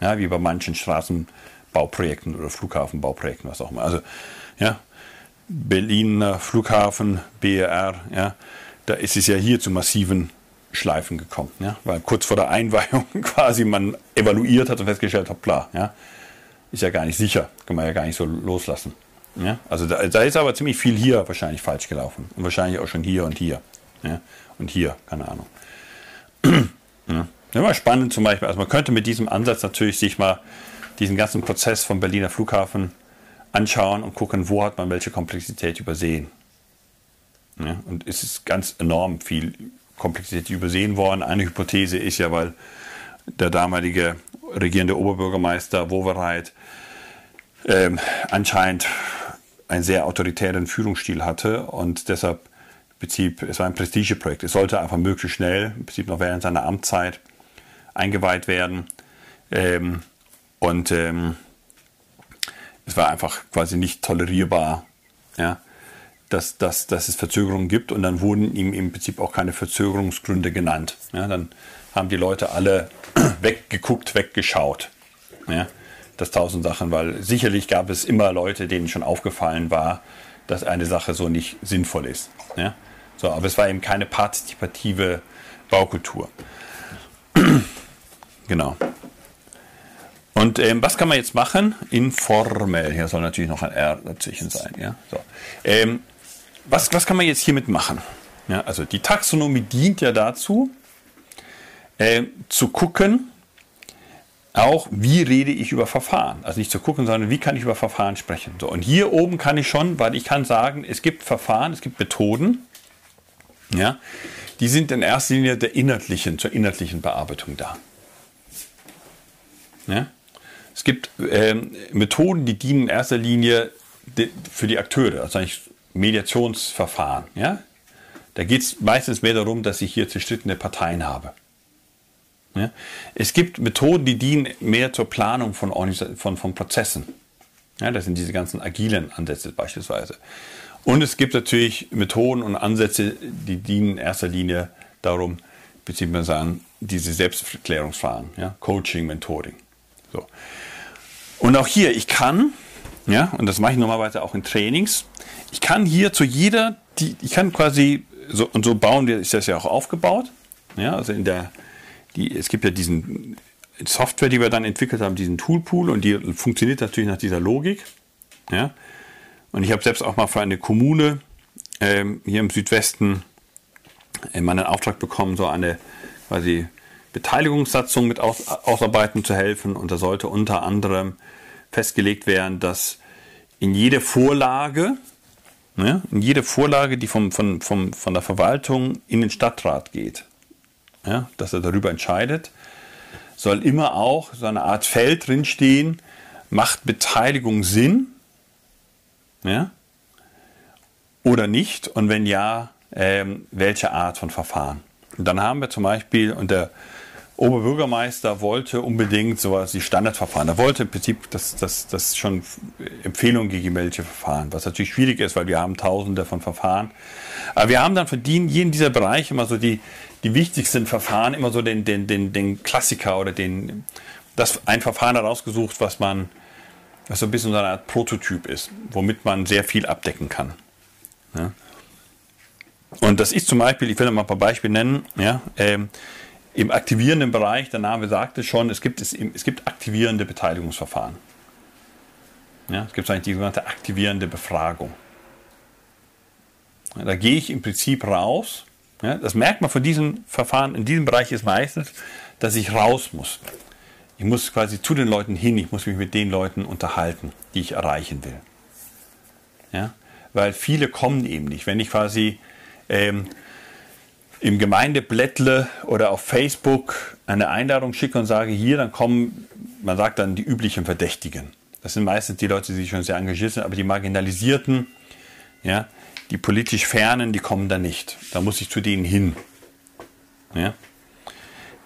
Ja, wie bei manchen Straßenbauprojekten oder Flughafenbauprojekten, was auch immer. Also, ja, Berliner Flughafen, BER, ja, da ist es ja hier zu massiven Schleifen gekommen, ja, weil kurz vor der Einweihung quasi man evaluiert hat und festgestellt hat, klar, ja, ist ja gar nicht sicher, kann man ja gar nicht so loslassen. Ja, also da, da ist aber ziemlich viel hier wahrscheinlich falsch gelaufen und wahrscheinlich auch schon hier und hier, ja, und hier, keine Ahnung. ja. Immer spannend zum Beispiel. Also man könnte mit diesem Ansatz natürlich sich mal diesen ganzen Prozess vom Berliner Flughafen anschauen und gucken, wo hat man welche Komplexität übersehen. Ja, und es ist ganz enorm viel Komplexität übersehen worden. Eine Hypothese ist ja, weil der damalige regierende Oberbürgermeister Wowereit ähm, anscheinend einen sehr autoritären Führungsstil hatte und deshalb im Prinzip, es war ein Prestigeprojekt. Es sollte einfach möglichst schnell, im Prinzip noch während seiner Amtszeit, eingeweiht werden. Ähm, und ähm, es war einfach quasi nicht tolerierbar, ja, dass, dass, dass es Verzögerungen gibt. Und dann wurden ihm im Prinzip auch keine Verzögerungsgründe genannt. Ja, dann haben die Leute alle weggeguckt, weggeschaut. Ja, das tausend Sachen, weil sicherlich gab es immer Leute, denen schon aufgefallen war, dass eine Sache so nicht sinnvoll ist. Ja? So, aber es war eben keine partizipative Baukultur. Genau. Und ähm, was kann man jetzt machen? Informell. Hier soll natürlich noch ein R dazwischen sein. Ja? So. Ähm, was, was kann man jetzt hiermit machen? Ja, also die Taxonomie dient ja dazu, äh, zu gucken, auch wie rede ich über Verfahren. Also nicht zu gucken, sondern wie kann ich über Verfahren sprechen. So, und hier oben kann ich schon, weil ich kann sagen, es gibt Verfahren, es gibt Methoden, ja, die sind in erster Linie der inhaltlichen, zur inhaltlichen Bearbeitung da. Ja? Es gibt ähm, Methoden, die dienen in erster Linie für die Akteure, also eigentlich Mediationsverfahren. Ja? Da geht es meistens mehr darum, dass ich hier zerstrittene Parteien habe. Ja? Es gibt Methoden, die dienen mehr zur Planung von, von, von Prozessen. Ja, das sind diese ganzen agilen Ansätze beispielsweise. Und es gibt natürlich Methoden und Ansätze, die dienen in erster Linie darum, beziehungsweise sagen, diese Selbsterklärungsverfahren, ja? Coaching, Mentoring. So. Und auch hier, ich kann, ja, und das mache ich normalerweise auch in Trainings, ich kann hier zu jeder, die, ich kann quasi, so, und so bauen wir, ist das ja auch aufgebaut, ja, also in der, die, es gibt ja diesen Software, die wir dann entwickelt haben, diesen Toolpool und die funktioniert natürlich nach dieser Logik, ja, und ich habe selbst auch mal für eine Kommune ähm, hier im Südwesten äh, meinen Auftrag bekommen, so eine quasi Beteiligungssatzung mit aus, ausarbeiten zu helfen. Und da sollte unter anderem festgelegt werden, dass in jede Vorlage, ne, in jede Vorlage, die vom, von, vom, von der Verwaltung in den Stadtrat geht, ja, dass er darüber entscheidet, soll immer auch so eine Art Feld drinstehen, macht Beteiligung Sinn ja, oder nicht und wenn ja, ähm, welche Art von Verfahren. Und dann haben wir zum Beispiel, und der Oberbürgermeister wollte unbedingt sowas wie Standardverfahren. Er wollte im Prinzip das, das, das schon Empfehlungen gegen welche Verfahren, was natürlich schwierig ist, weil wir haben tausende von Verfahren. Aber wir haben dann für jeden dieser Bereiche immer so die, die wichtigsten Verfahren, immer so den, den, den, den Klassiker oder den, das ein Verfahren herausgesucht, was man, was so ein bisschen so eine Art Prototyp ist, womit man sehr viel abdecken kann. Ja. Und das ist zum Beispiel, ich will noch mal ein paar Beispiele nennen, ja, ähm, im aktivierenden Bereich, der Name sagte schon, es gibt, es, es gibt aktivierende Beteiligungsverfahren. Ja, es gibt eigentlich die sogenannte aktivierende Befragung. Da gehe ich im Prinzip raus. Ja, das merkt man von diesem Verfahren, in diesem Bereich ist meistens, dass ich raus muss. Ich muss quasi zu den Leuten hin, ich muss mich mit den Leuten unterhalten, die ich erreichen will. Ja? weil viele kommen eben nicht. Wenn ich quasi ähm, im Gemeindeblättle oder auf Facebook eine Einladung schicke und sage, hier, dann kommen, man sagt dann die üblichen Verdächtigen. Das sind meistens die Leute, die sich schon sehr engagiert sind, aber die Marginalisierten, ja, die politisch Fernen, die kommen da nicht. Da muss ich zu denen hin. Ja?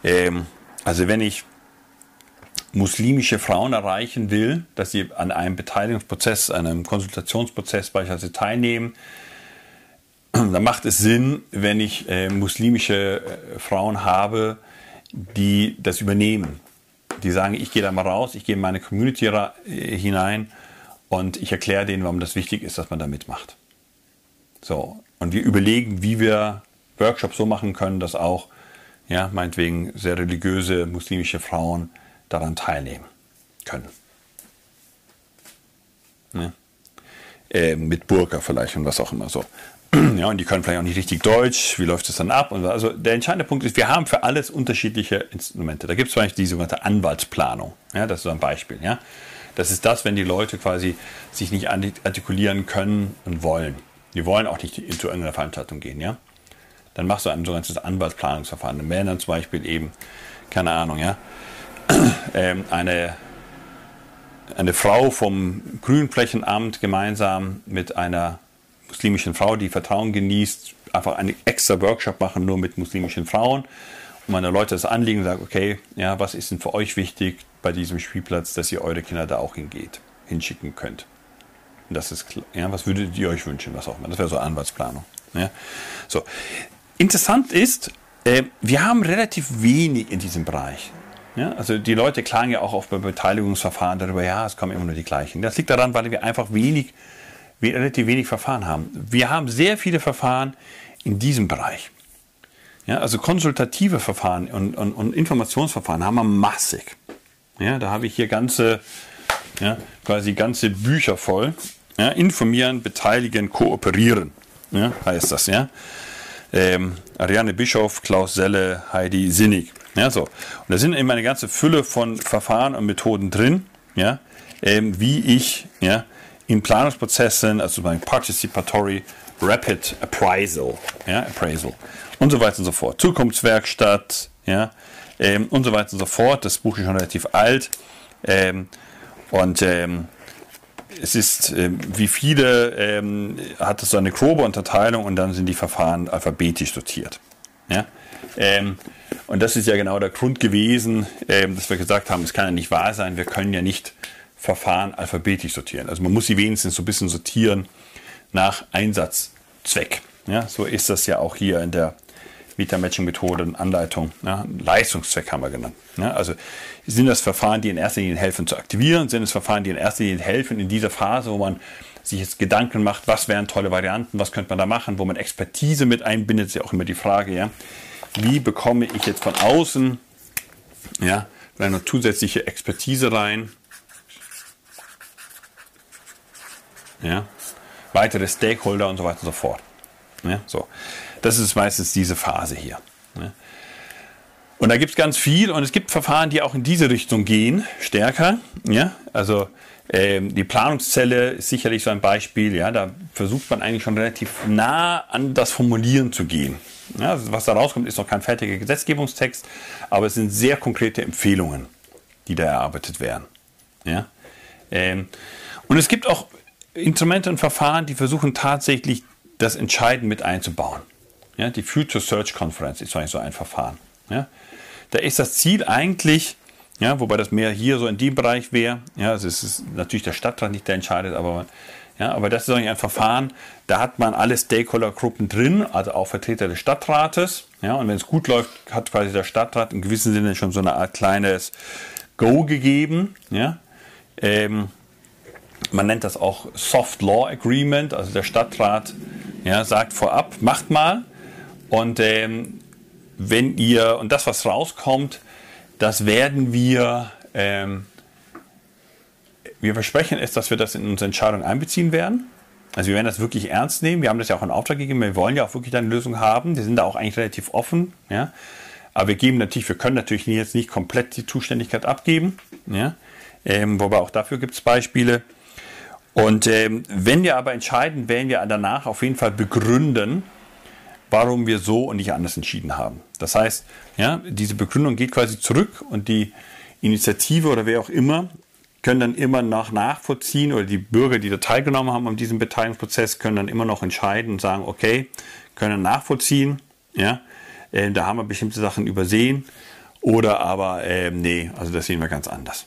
Ähm, also wenn ich muslimische Frauen erreichen will, dass sie an einem Beteiligungsprozess, einem Konsultationsprozess beispielsweise teilnehmen, dann macht es Sinn, wenn ich äh, muslimische äh, Frauen habe, die das übernehmen. Die sagen, ich gehe da mal raus, ich gehe in meine Community äh, hinein und ich erkläre denen, warum das wichtig ist, dass man da mitmacht. So, und wir überlegen, wie wir Workshops so machen können, dass auch, ja, meinetwegen sehr religiöse muslimische Frauen daran teilnehmen können. Ja. Äh, mit Burka vielleicht und was auch immer so. Ja, und die können vielleicht auch nicht richtig Deutsch. Wie läuft es dann ab? Und also der entscheidende Punkt ist, wir haben für alles unterschiedliche Instrumente. Da gibt es zum Beispiel die sogenannte Anwaltsplanung. Ja, das ist so ein Beispiel. Ja. Das ist das, wenn die Leute quasi sich nicht artikulieren können und wollen. Die wollen auch nicht zu irgendeiner Veranstaltung gehen. Ja. Dann machst du ein sogenanntes Anwaltsplanungsverfahren. Dann wären dann zum Beispiel eben, keine Ahnung, ja, ähm, eine, eine Frau vom Grünflächenamt gemeinsam mit einer muslimischen Frau, die Vertrauen genießt, einfach einen extra Workshop machen, nur mit muslimischen Frauen. Und meine Leute das anliegen und sagen, okay, ja, was ist denn für euch wichtig bei diesem Spielplatz, dass ihr eure Kinder da auch hingeht, hinschicken könnt. Und das ist klar. Ja, was würdet ihr euch wünschen, was auch immer. Das wäre so Anwaltsplanung. Ja. So. Interessant ist, äh, wir haben relativ wenig in diesem Bereich. Ja, also die Leute klagen ja auch oft bei Beteiligungsverfahren darüber, ja, es kommen immer nur die gleichen. Das liegt daran, weil wir einfach wenig, relativ wenig Verfahren haben. Wir haben sehr viele Verfahren in diesem Bereich. Ja, also konsultative Verfahren und, und, und Informationsverfahren haben wir massig. Ja, da habe ich hier ganze, ja, quasi ganze Bücher voll. Ja, informieren, beteiligen, kooperieren, ja, heißt das. Ja. Ähm, Ariane Bischof, Klaus Selle, Heidi Sinnig. Ja, so. Und da sind eben eine ganze Fülle von Verfahren und Methoden drin, ja, ähm, wie ich ja, in Planungsprozessen, also beim Participatory Rapid Appraisal, ja, Appraisal und so weiter und so fort, Zukunftswerkstatt, ja, ähm, und so weiter und so fort. Das Buch ist schon relativ alt ähm, und ähm, es ist, ähm, wie viele, ähm, hat es so eine grobe Unterteilung und dann sind die Verfahren alphabetisch sortiert. Ja? Ähm, und das ist ja genau der Grund gewesen, dass wir gesagt haben, es kann ja nicht wahr sein, wir können ja nicht Verfahren alphabetisch sortieren. Also man muss sie wenigstens so ein bisschen sortieren nach Einsatzzweck. Ja, so ist das ja auch hier in der Meta-Matching-Methode und Anleitung. Ja, Leistungszweck haben wir genannt. Ja, also sind das Verfahren, die in erster Linie helfen zu aktivieren? Sind es Verfahren, die in erster Linie helfen in dieser Phase, wo man sich jetzt Gedanken macht, was wären tolle Varianten, was könnte man da machen, wo man Expertise mit einbindet, ist ja auch immer die Frage, ja wie bekomme ich jetzt von außen ja, eine zusätzliche Expertise rein, ja, weitere Stakeholder und so weiter und so fort. Ja, so. Das ist meistens diese Phase hier. Ja. Und da gibt es ganz viel und es gibt Verfahren, die auch in diese Richtung gehen, stärker. Ja? Also ähm, die Planungszelle ist sicherlich so ein Beispiel. Ja? Da versucht man eigentlich schon relativ nah an das Formulieren zu gehen. Ja, also was da rauskommt, ist noch kein fertiger Gesetzgebungstext, aber es sind sehr konkrete Empfehlungen, die da erarbeitet werden. Ja? Ähm, und es gibt auch Instrumente und Verfahren, die versuchen tatsächlich das Entscheiden mit einzubauen. Ja, die Future Search Conference ist so ein Verfahren. Ja? Da ist das Ziel eigentlich, ja, wobei das mehr hier so in dem Bereich wäre, ja, also es ist natürlich der Stadtrat nicht, der entscheidet, aber ja, aber das ist eigentlich ein Verfahren, da hat man alle Stakeholdergruppen drin, also auch Vertreter des Stadtrates. Ja, und wenn es gut läuft, hat quasi der Stadtrat in gewissem Sinne schon so eine Art kleines Go gegeben. Ja. Ähm, man nennt das auch Soft Law Agreement, also der Stadtrat ja, sagt vorab, macht mal. Und ähm, wenn ihr, und das, was rauskommt, das werden wir ähm, wir versprechen es, dass wir das in unsere Entscheidung einbeziehen werden. Also wir werden das wirklich ernst nehmen. Wir haben das ja auch in Auftrag gegeben. Wir wollen ja auch wirklich eine Lösung haben. Wir sind da auch eigentlich relativ offen. Ja. Aber wir geben natürlich, wir können natürlich jetzt nicht komplett die Zuständigkeit abgeben. Ja. Ähm, wobei auch dafür gibt es Beispiele. Und ähm, wenn wir aber entscheiden, werden wir danach auf jeden Fall begründen, warum wir so und nicht anders entschieden haben. Das heißt, ja, diese Begründung geht quasi zurück und die Initiative oder wer auch immer können dann immer noch nachvollziehen oder die Bürger, die da teilgenommen haben an diesem Beteiligungsprozess, können dann immer noch entscheiden und sagen, okay, können nachvollziehen, ja, äh, da haben wir bestimmte Sachen übersehen oder aber, äh, nee, also das sehen wir ganz anders.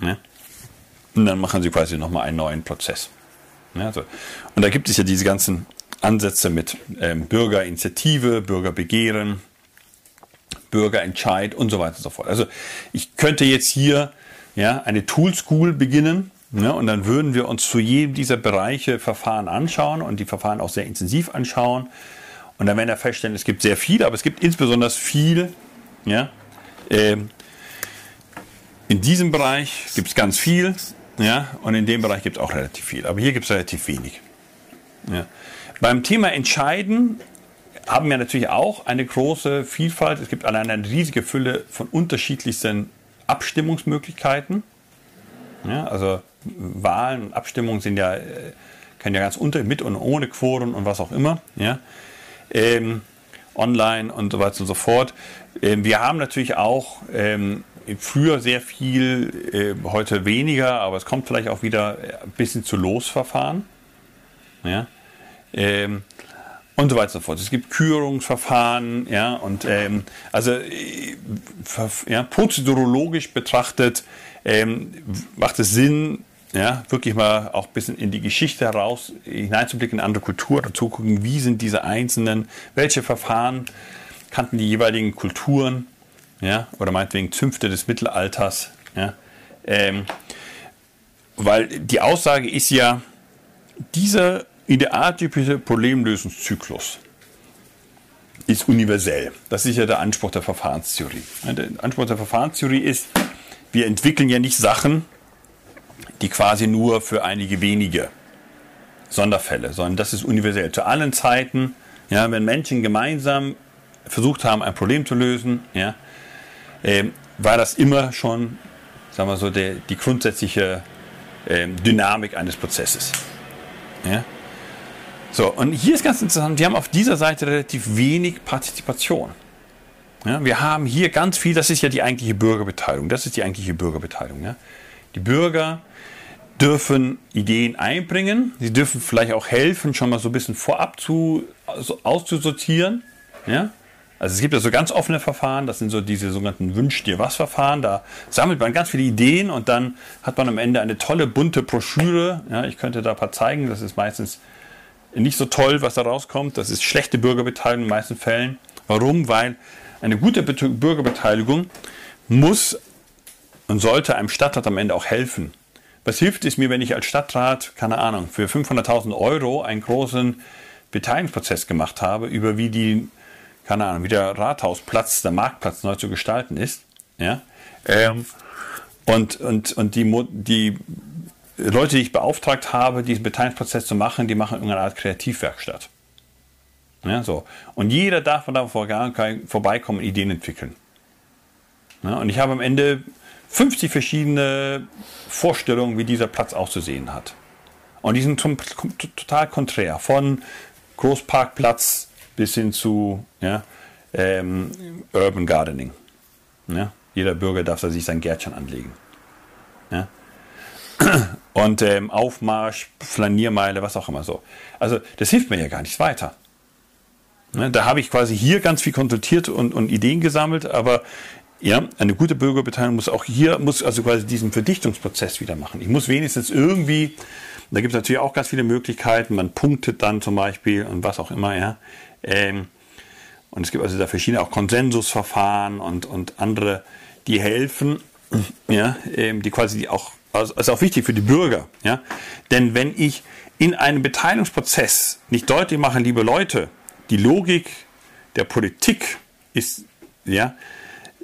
Ja? Und dann machen sie quasi nochmal einen neuen Prozess. Ja, also, und da gibt es ja diese ganzen Ansätze mit ähm, Bürgerinitiative, Bürgerbegehren, Bürgerentscheid und so weiter und so fort. Also ich könnte jetzt hier ja, eine Tool School beginnen ja, und dann würden wir uns zu jedem dieser Bereiche Verfahren anschauen und die Verfahren auch sehr intensiv anschauen. Und dann werden wir feststellen, es gibt sehr viel, aber es gibt insbesondere viel. Ja, ähm, in diesem Bereich gibt es ganz viel ja, und in dem Bereich gibt es auch relativ viel. Aber hier gibt es relativ wenig. Ja. Beim Thema Entscheiden haben wir natürlich auch eine große Vielfalt. Es gibt allein eine riesige Fülle von unterschiedlichsten Abstimmungsmöglichkeiten. Ja, also Wahlen und Abstimmungen sind ja, äh, können ja ganz unter, mit und ohne Quoren und was auch immer. Ja. Ähm, online und so weiter und so fort. Ähm, wir haben natürlich auch ähm, früher sehr viel, äh, heute weniger, aber es kommt vielleicht auch wieder ein bisschen zu Losverfahren. Ja ähm, und so weiter und so fort. Es gibt Kürungsverfahren, ja, und ähm, also äh, ja, prozedurologisch betrachtet ähm, macht es Sinn, ja, wirklich mal auch ein bisschen in die Geschichte heraus hineinzublicken, in andere Kultur, dazu gucken, wie sind diese einzelnen, welche Verfahren kannten die jeweiligen Kulturen, ja, oder meinetwegen Zünfte des Mittelalters, ja, ähm, weil die Aussage ist ja, dieser idealtypische Problemlösungszyklus ist universell. Das ist ja der Anspruch der Verfahrenstheorie. Der Anspruch der Verfahrenstheorie ist, wir entwickeln ja nicht Sachen, die quasi nur für einige wenige Sonderfälle, sondern das ist universell. Zu allen Zeiten, ja, wenn Menschen gemeinsam versucht haben, ein Problem zu lösen, ja, äh, war das immer schon, sagen wir so, der, die grundsätzliche äh, Dynamik eines Prozesses. Ja? So, und hier ist ganz interessant, wir haben auf dieser Seite relativ wenig Partizipation. Ja, wir haben hier ganz viel, das ist ja die eigentliche Bürgerbeteiligung. Das ist die eigentliche Bürgerbeteiligung. Ja. Die Bürger dürfen Ideen einbringen, sie dürfen vielleicht auch helfen, schon mal so ein bisschen vorab zu, also auszusortieren. Ja. Also es gibt ja so ganz offene Verfahren, das sind so diese sogenannten Wünsch dir was Verfahren. Da sammelt man ganz viele Ideen und dann hat man am Ende eine tolle bunte Broschüre. Ja, ich könnte da ein paar zeigen, das ist meistens nicht so toll, was da rauskommt. Das ist schlechte Bürgerbeteiligung in den meisten Fällen. Warum? Weil eine gute Bürgerbeteiligung muss und sollte einem Stadtrat am Ende auch helfen. Was hilft es mir, wenn ich als Stadtrat, keine Ahnung, für 500.000 Euro einen großen Beteiligungsprozess gemacht habe, über wie die, keine Ahnung, wie der Rathausplatz, der Marktplatz neu zu gestalten ist, ja, ähm, und, und, und die, die Leute, die ich beauftragt habe, diesen Beteiligungsprozess zu machen, die machen irgendeine Art Kreativwerkstatt. Ja, so. Und jeder darf von da vorbeikommen und Ideen entwickeln. Ja, und ich habe am Ende 50 verschiedene Vorstellungen, wie dieser Platz auszusehen hat. Und die sind total konträr. Von Großparkplatz bis hin zu ja, ähm, Urban Gardening. Ja, jeder Bürger darf sich sein Gärtchen anlegen. Ja, und ähm, Aufmarsch, Flaniermeile, was auch immer so. Also das hilft mir ja gar nichts weiter. Ne, da habe ich quasi hier ganz viel konsultiert und, und Ideen gesammelt, aber ja, eine gute Bürgerbeteiligung muss auch hier, muss also quasi diesen Verdichtungsprozess wieder machen. Ich muss wenigstens irgendwie, da gibt es natürlich auch ganz viele Möglichkeiten, man punktet dann zum Beispiel und was auch immer, ja. Ähm, und es gibt also da verschiedene auch Konsensusverfahren und, und andere, die helfen, ja, ähm, die quasi auch also ist auch wichtig für die Bürger. Ja? Denn wenn ich in einem Beteiligungsprozess nicht deutlich mache, liebe Leute, die Logik der Politik ist, ja,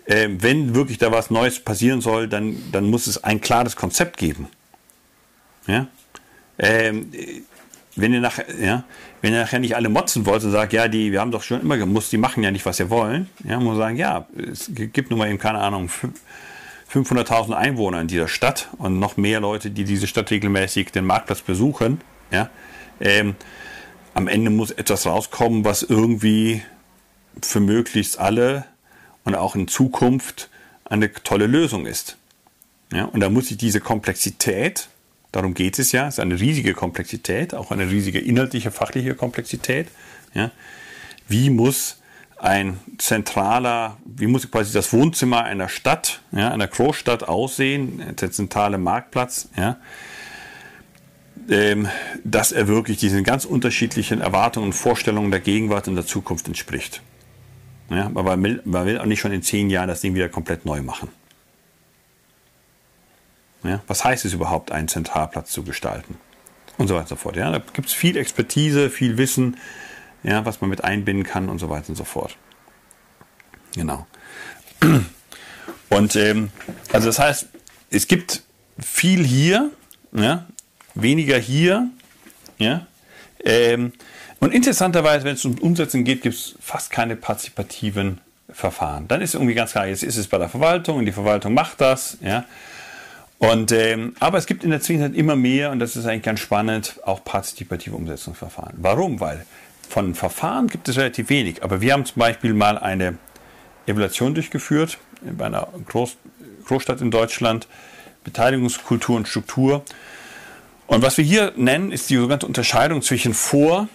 äh, wenn wirklich da was Neues passieren soll, dann, dann muss es ein klares Konzept geben. Ja? Ähm, wenn ihr nachher, ja, wenn ihr nachher nicht alle motzen wollt und sagt, ja, die, wir haben doch schon immer gemusst, die machen ja nicht, was sie wollen, ja, muss sagen, ja, es gibt nun mal eben, keine Ahnung, 500.000 Einwohner in dieser Stadt und noch mehr Leute, die diese Stadt regelmäßig den Marktplatz besuchen, ja, ähm, am Ende muss etwas rauskommen, was irgendwie für möglichst alle und auch in Zukunft eine tolle Lösung ist. Ja, und da muss ich diese Komplexität, darum geht es ja, es ist eine riesige Komplexität, auch eine riesige inhaltliche, fachliche Komplexität. Ja, wie muss ein zentraler, wie muss quasi das Wohnzimmer einer Stadt, ja, einer Großstadt aussehen, der zentrale Marktplatz, ja, ähm, dass er wirklich diesen ganz unterschiedlichen Erwartungen und Vorstellungen der Gegenwart und der Zukunft entspricht. Ja, aber man will, man will auch nicht schon in zehn Jahren das Ding wieder komplett neu machen. Ja, was heißt es überhaupt, einen Zentralplatz zu gestalten? Und so weiter und so fort. Ja, da gibt es viel Expertise, viel Wissen, ja, was man mit einbinden kann und so weiter und so fort. Genau. Und ähm, also das heißt, es gibt viel hier, ja, weniger hier, ja. Ähm, und interessanterweise, wenn es um Umsetzen geht, gibt es fast keine partizipativen Verfahren. Dann ist irgendwie ganz klar, jetzt ist es bei der Verwaltung und die Verwaltung macht das, ja. Und, ähm, aber es gibt in der Zwischenzeit immer mehr, und das ist eigentlich ganz spannend, auch partizipative Umsetzungsverfahren. Warum? Weil von Verfahren gibt es relativ wenig. Aber wir haben zum Beispiel mal eine Evaluation durchgeführt bei einer Groß Großstadt in Deutschland, Beteiligungskultur und Struktur. Und was wir hier nennen, ist die sogenannte Unterscheidung zwischen vor-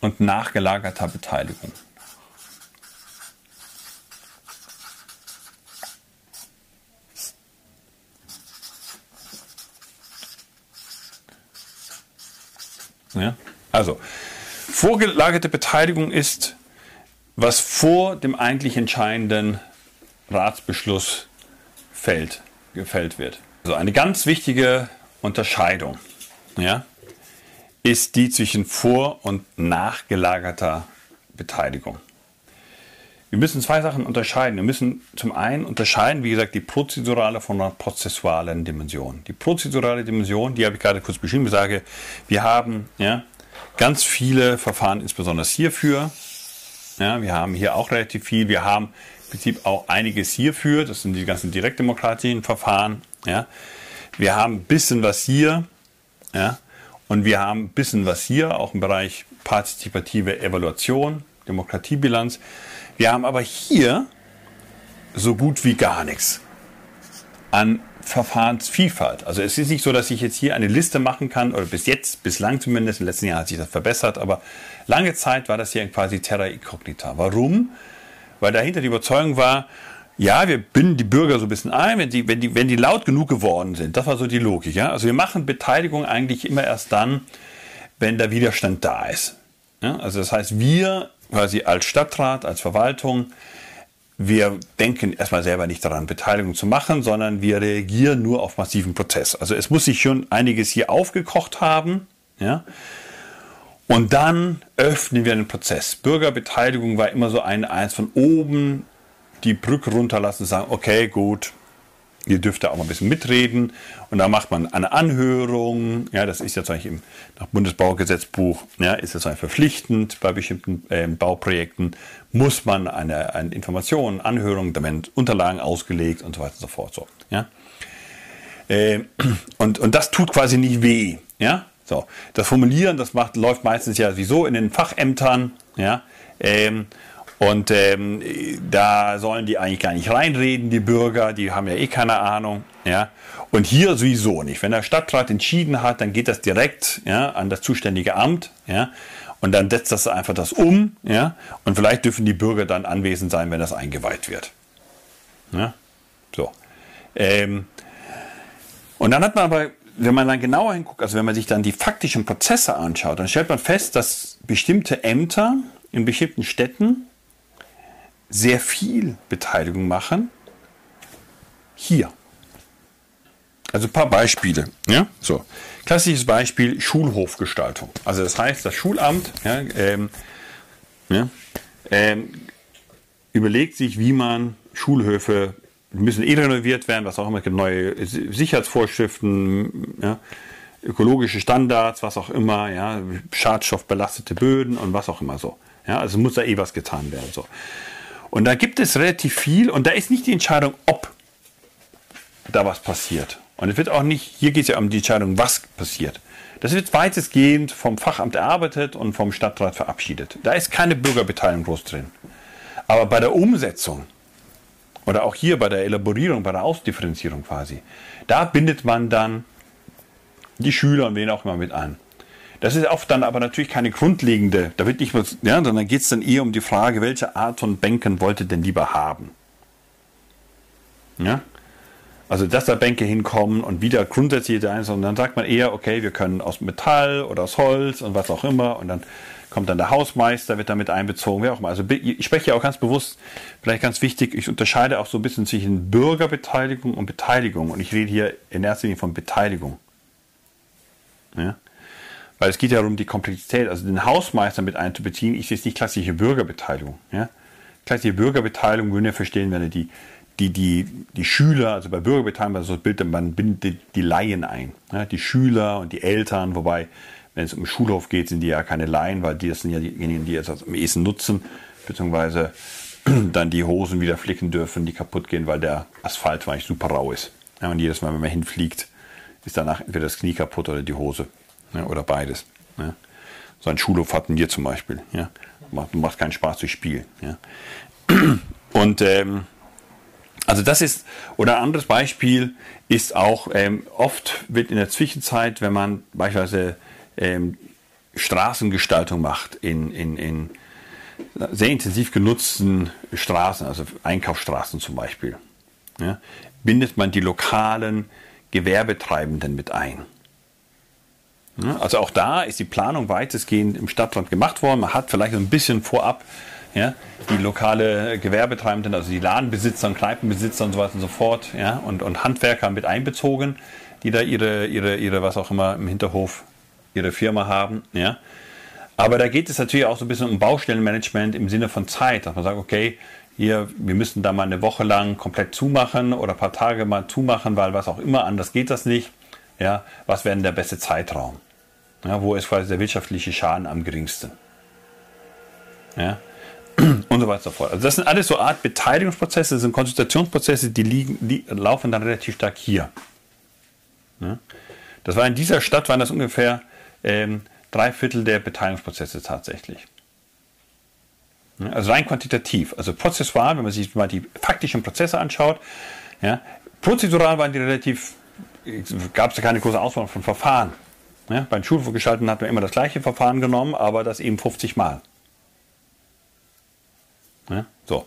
und nachgelagerter Beteiligung. Ja? Also, vorgelagerte Beteiligung ist, was vor dem eigentlich entscheidenden Ratsbeschluss fällt, gefällt wird. Also eine ganz wichtige Unterscheidung ja, ist die zwischen vor- und nachgelagerter Beteiligung. Wir müssen zwei Sachen unterscheiden. Wir müssen zum einen unterscheiden, wie gesagt, die prozedurale von der prozessualen Dimension. Die prozedurale Dimension, die habe ich gerade kurz beschrieben. Ich sage, wir haben ja, ganz viele Verfahren, insbesondere hierfür. Ja, wir haben hier auch relativ viel. Wir haben im Prinzip auch einiges hierfür. Das sind die ganzen direktdemokratischen Verfahren. Ja. Wir haben ein bisschen was hier. Ja. Und wir haben ein bisschen was hier, auch im Bereich partizipative Evaluation, Demokratiebilanz. Wir haben aber hier so gut wie gar nichts an Verfahrensvielfalt. Also es ist nicht so, dass ich jetzt hier eine Liste machen kann, oder bis jetzt, bislang zumindest, im letzten Jahr hat sich das verbessert, aber lange Zeit war das hier quasi Terra Incognita. Warum? Weil dahinter die Überzeugung war, ja, wir binden die Bürger so ein bisschen ein, wenn die, wenn die, wenn die laut genug geworden sind. Das war so die Logik. Ja? Also wir machen Beteiligung eigentlich immer erst dann, wenn der Widerstand da ist. Ja? Also das heißt, wir quasi als Stadtrat, als Verwaltung, wir denken erstmal selber nicht daran, Beteiligung zu machen, sondern wir reagieren nur auf massiven Prozess. Also es muss sich schon einiges hier aufgekocht haben, ja. Und dann öffnen wir den Prozess. Bürgerbeteiligung war immer so ein eins von oben die Brücke runterlassen und sagen, okay, gut, ihr dürft da auch mal ein bisschen mitreden. Und da macht man eine Anhörung. Ja, das ist jetzt eigentlich im nach Bundesbaugesetzbuch, ja, ist das verpflichtend. Bei bestimmten äh, Bauprojekten muss man eine, eine Information, Anhörung, da werden Unterlagen ausgelegt und so weiter und so fort. So, ja. Äh, und, und das tut quasi nicht weh. Ja, so. Das Formulieren, das macht, läuft meistens ja sowieso in den Fachämtern. Ja. Ähm, und ähm, da sollen die eigentlich gar nicht reinreden, die Bürger, die haben ja eh keine Ahnung. Ja? Und hier sowieso nicht. Wenn der Stadtrat entschieden hat, dann geht das direkt ja, an das zuständige Amt. Ja? Und dann setzt das einfach das um. Ja? Und vielleicht dürfen die Bürger dann anwesend sein, wenn das eingeweiht wird. Ja? So. Ähm, und dann hat man aber, wenn man dann genauer hinguckt, also wenn man sich dann die faktischen Prozesse anschaut, dann stellt man fest, dass bestimmte Ämter in bestimmten Städten sehr viel Beteiligung machen. Hier. Also ein paar Beispiele. Ja? So. Klassisches Beispiel Schulhofgestaltung. Also das heißt, das Schulamt ja, ähm, ja, ähm, überlegt sich, wie man Schulhöfe müssen eh renoviert werden, was auch immer, es gibt neue Sicherheitsvorschriften, ja, ökologische Standards, was auch immer, ja, schadstoffbelastete Böden und was auch immer so. Ja, also muss da eh was getan werden. So. Und da gibt es relativ viel und da ist nicht die Entscheidung, ob da was passiert. Und es wird auch nicht, hier geht es ja um die Entscheidung, was passiert. Das wird weitestgehend vom Fachamt erarbeitet und vom Stadtrat verabschiedet. Da ist keine Bürgerbeteiligung groß drin. Aber bei der Umsetzung oder auch hier bei der Elaborierung, bei der Ausdifferenzierung quasi, da bindet man dann die Schüler und wen auch immer mit ein. Das ist oft dann aber natürlich keine grundlegende, da wird nicht was, ja, sondern geht es dann eher um die Frage, welche Art von Bänken wollt ihr denn lieber haben? Ja? Also, dass da Bänke hinkommen und wieder grundsätzlich eins, und dann sagt man eher, okay, wir können aus Metall oder aus Holz und was auch immer und dann kommt dann der Hausmeister, wird damit einbezogen, wer auch immer. Also ich spreche ja auch ganz bewusst, vielleicht ganz wichtig, ich unterscheide auch so ein bisschen zwischen Bürgerbeteiligung und Beteiligung und ich rede hier in erster Linie von Beteiligung. Ja? Weil es geht ja darum, die Komplexität, also den Hausmeister mit einzubeziehen, ist jetzt nicht klassische Bürgerbeteiligung. Ja? Klassische Bürgerbeteiligung würden wir verstehen, wenn er die die, die, die Schüler, also bei Bürgerbeteiligung, also Bild, man bindet die Laien ein. Ja, die Schüler und die Eltern, wobei, wenn es um Schulhof geht, sind die ja keine Laien, weil die das sind ja diejenigen, die es am ehesten nutzen, beziehungsweise dann die Hosen wieder flicken dürfen, die kaputt gehen, weil der Asphalt eigentlich super rau ist. Ja, und jedes Mal, wenn man hinfliegt, ist danach entweder das Knie kaputt oder die Hose. Ja, oder beides. Ja. So ein Schulhof hatten wir zum Beispiel. Ja. Macht, macht keinen Spaß zu spielen. Ja. Und ähm, also das ist, oder ein anderes Beispiel ist auch, ähm, oft wird in der Zwischenzeit, wenn man beispielsweise ähm, Straßengestaltung macht in, in, in sehr intensiv genutzten Straßen, also Einkaufsstraßen zum Beispiel, ja, bindet man die lokalen Gewerbetreibenden mit ein. Ja, also auch da ist die Planung weitestgehend im Stadtrand gemacht worden. Man hat vielleicht ein bisschen vorab ja, die lokale Gewerbetreibenden, also die Ladenbesitzer und Kneipenbesitzer und so weiter und so fort, ja, und, und Handwerker mit einbezogen, die da ihre, ihre, ihre, was auch immer im Hinterhof, ihre Firma haben, ja. Aber da geht es natürlich auch so ein bisschen um Baustellenmanagement im Sinne von Zeit, dass man sagt, okay, hier, wir müssen da mal eine Woche lang komplett zumachen oder ein paar Tage mal zumachen, weil was auch immer, anders geht das nicht. Ja, was wäre denn der beste Zeitraum? Ja, wo ist quasi der wirtschaftliche Schaden am geringsten? Ja, und so weiter und so fort. Also das sind alles so Art Beteiligungsprozesse, das sind Konsultationsprozesse, die, liegen, die laufen dann relativ stark hier. Ja? Das war in dieser Stadt, waren das ungefähr ähm, drei Viertel der Beteiligungsprozesse tatsächlich. Ja? Also rein quantitativ. Also prozessual, wenn man sich mal die faktischen Prozesse anschaut, ja, prozedural waren die relativ, gab es ja keine große Auswahl von Verfahren. Ja, bei den Schulgestalten hat man immer das gleiche Verfahren genommen, aber das eben 50 Mal. Ja, so.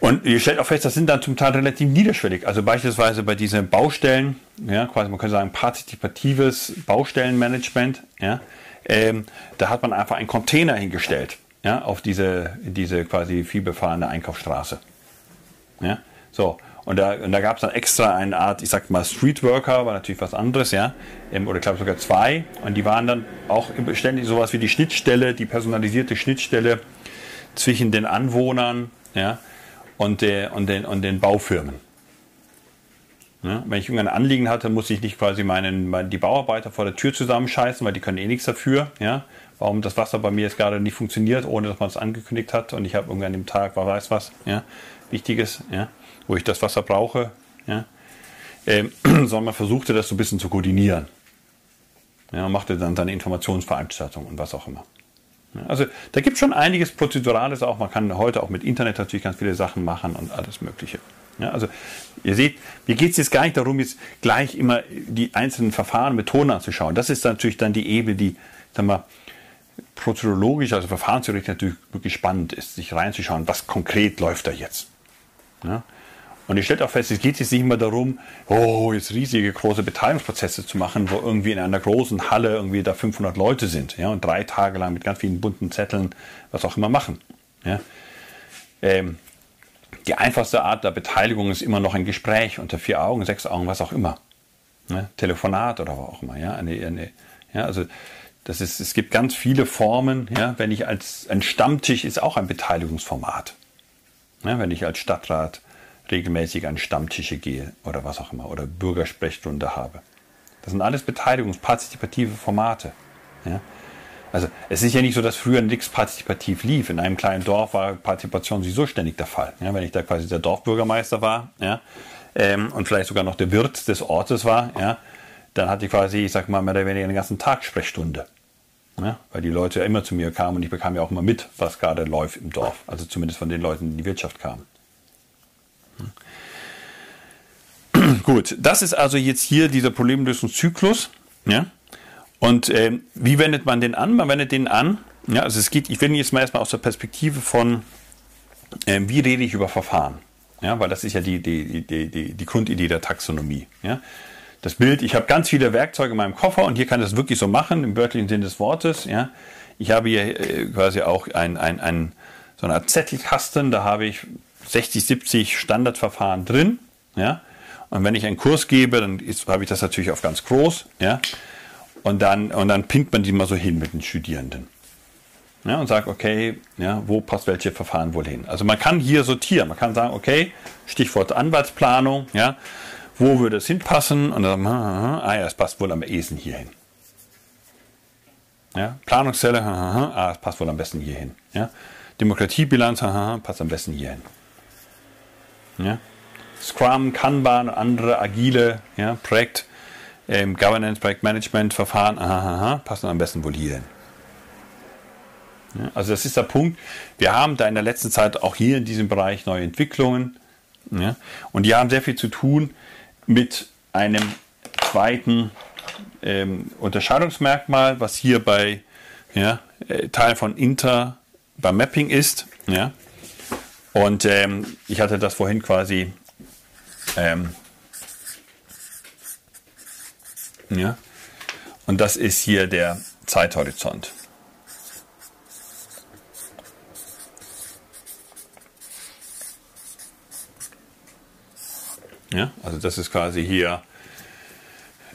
Und ihr stellt auch fest, das sind dann zum Teil relativ niederschwellig. Also beispielsweise bei diesen Baustellen, ja, quasi man könnte sagen partizipatives Baustellenmanagement, ja, ähm, da hat man einfach einen Container hingestellt, ja, auf diese, diese quasi vielbefahrene Einkaufsstraße. Ja, so. Und da, und da gab es dann extra eine Art, ich sag mal, Streetworker, war natürlich was anderes, ja, ähm, oder ich glaube sogar zwei. Und die waren dann auch ständig sowas wie die Schnittstelle, die personalisierte Schnittstelle zwischen den Anwohnern ja, und, der, und, den, und den Baufirmen. Ja, wenn ich irgendein Anliegen hatte, muss ich nicht quasi meinen, die Bauarbeiter vor der Tür zusammenscheißen, weil die können eh nichts dafür. Ja? Warum das Wasser bei mir jetzt gerade nicht funktioniert, ohne dass man es angekündigt hat und ich habe irgendwann im Tag, wer weiß was, ja? Wichtiges, ja? Wo ich das Wasser brauche. Ja? Ähm, sondern man versuchte das so ein bisschen zu koordinieren. Ja, machte dann seine Informationsveranstaltungen und was auch immer. Also da gibt es schon einiges Prozedurales auch. Man kann heute auch mit Internet natürlich ganz viele Sachen machen und alles Mögliche. Ja, also ihr seht, mir geht es jetzt gar nicht darum, jetzt gleich immer die einzelnen Verfahren, Methoden anzuschauen. Das ist natürlich dann die Ebene, die, sagen wir, prozedurologisch, also verfahrenstheoretisch natürlich wirklich spannend ist, sich reinzuschauen, was konkret läuft da jetzt. Ja? Und ich stelle auch fest, es geht jetzt nicht immer darum, oh, jetzt riesige große Beteiligungsprozesse zu machen, wo irgendwie in einer großen Halle irgendwie da 500 Leute sind, ja, und drei Tage lang mit ganz vielen bunten Zetteln was auch immer machen. Ja. Ähm, die einfachste Art der Beteiligung ist immer noch ein Gespräch unter vier Augen, sechs Augen, was auch immer. Ja, Telefonat oder was auch immer. Ja, eine, eine, ja also das ist, es gibt ganz viele Formen. Ja, wenn ich als ein Stammtisch ist auch ein Beteiligungsformat. Ja, wenn ich als Stadtrat regelmäßig an Stammtische gehe oder was auch immer oder Bürgersprechstunde habe. Das sind alles beteiligungspartizipative Formate. Ja? Also es ist ja nicht so, dass früher nichts partizipativ lief. In einem kleinen Dorf war Partizipation sowieso ständig der Fall. Ja, wenn ich da quasi der Dorfbürgermeister war ja, ähm, und vielleicht sogar noch der Wirt des Ortes war, ja, dann hatte ich quasi, ich sag mal, mehr oder weniger den ganzen Tag Sprechstunde. Ja, weil die Leute ja immer zu mir kamen und ich bekam ja auch immer mit, was gerade läuft im Dorf. Also zumindest von den Leuten, die in die Wirtschaft kamen. Gut, das ist also jetzt hier dieser Problemlösungszyklus. Ja? Und äh, wie wendet man den an? Man wendet den an. Ja, also es geht, ich will jetzt mal erstmal aus der Perspektive von, äh, wie rede ich über Verfahren? Ja, weil das ist ja die, die, die, die, die Grundidee der Taxonomie. Ja? Das Bild, ich habe ganz viele Werkzeuge in meinem Koffer und hier kann ich das wirklich so machen, im wörtlichen Sinn des Wortes. Ja? Ich habe hier äh, quasi auch ein, ein, ein, so eine Art Zettelkasten, da habe ich 60, 70 Standardverfahren drin. Ja? Und wenn ich einen Kurs gebe, dann habe ich das natürlich auf ganz groß. Ja? Und, dann, und dann pinnt man die mal so hin mit den Studierenden. Ja, und sagt, okay, ja, wo passt welche Verfahren wohl hin? Also man kann hier sortieren. Man kann sagen, okay, Stichwort Anwaltsplanung, ja, wo würde es hinpassen? Und dann, ah ja, es passt wohl am ehesten hier hin. Ja, Planungszelle, ah, es passt wohl am besten hier hin. Ja, Demokratiebilanz, passt am besten hier hin. Ja, Scrum, Kanban, andere agile ja, Projekt, ähm, Governance, Projektmanagement, Verfahren, aha, aha, passen am besten wohl hier hin. Ja, also das ist der Punkt. Wir haben da in der letzten Zeit auch hier in diesem Bereich neue Entwicklungen. Ja, und die haben sehr viel zu tun mit einem zweiten ähm, Unterscheidungsmerkmal, was hier bei ja, äh, Teil von Inter beim Mapping ist. Ja. Und ähm, ich hatte das vorhin quasi ähm, ja. Und das ist hier der Zeithorizont. Ja, also das ist quasi hier,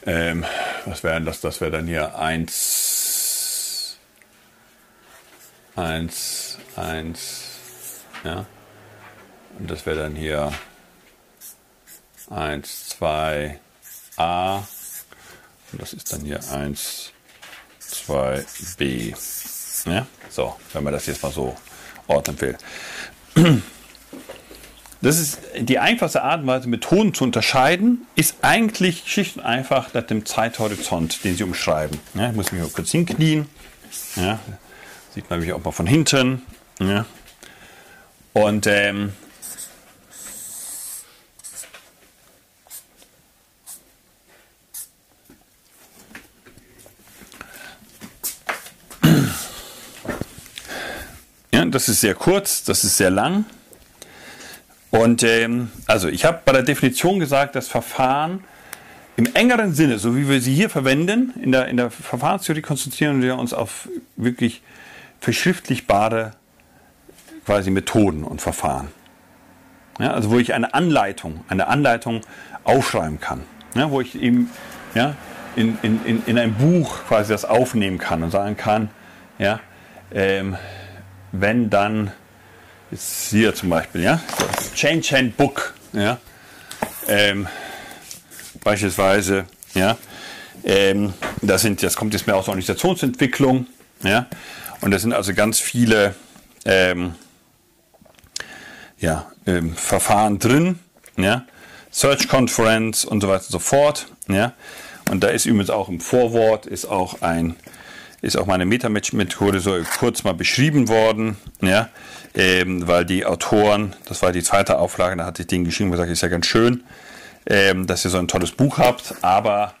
ähm, was wäre das? Das wäre dann hier 1, 1, 1, ja. Und das wäre dann hier 1, 2, A. Und das ist dann hier 1, 2, B. Ja? So, wenn man das jetzt mal so ordnen will. Das ist die einfachste Art und Weise, Methoden zu unterscheiden, ist eigentlich schlicht und einfach nach dem Zeithorizont, den sie umschreiben. Ja, ich muss mich mal kurz hinknien. Ja, sieht man mich auch mal von hinten. Ja. Und ähm, das ist sehr kurz, das ist sehr lang. Und ähm, also ich habe bei der Definition gesagt, das Verfahren im engeren Sinne, so wie wir sie hier verwenden, in der, in der Verfahrenstheorie konzentrieren wir uns auf wirklich verschriftlichbare quasi Methoden und Verfahren. Ja, also wo ich eine Anleitung, eine Anleitung aufschreiben kann. Ja, wo ich eben ja, in, in, in ein Buch quasi das aufnehmen kann und sagen kann, ja, ähm, wenn dann, ist hier zum Beispiel, ja, Change Handbook, ja, ähm, beispielsweise, ja, ähm, das, sind, das kommt jetzt mehr aus der Organisationsentwicklung, ja, und das sind also ganz viele ähm, ja, ähm, Verfahren drin, ja, Search Conference und so weiter und so fort, ja, und da ist übrigens auch im Vorwort ist auch ein ist auch meine Metamatch-Methode so kurz mal beschrieben worden, ja, ähm, weil die Autoren, das war die zweite Auflage, da hatte ich denen geschrieben und gesagt, ist ja ganz schön, ähm, dass ihr so ein tolles Buch habt, aber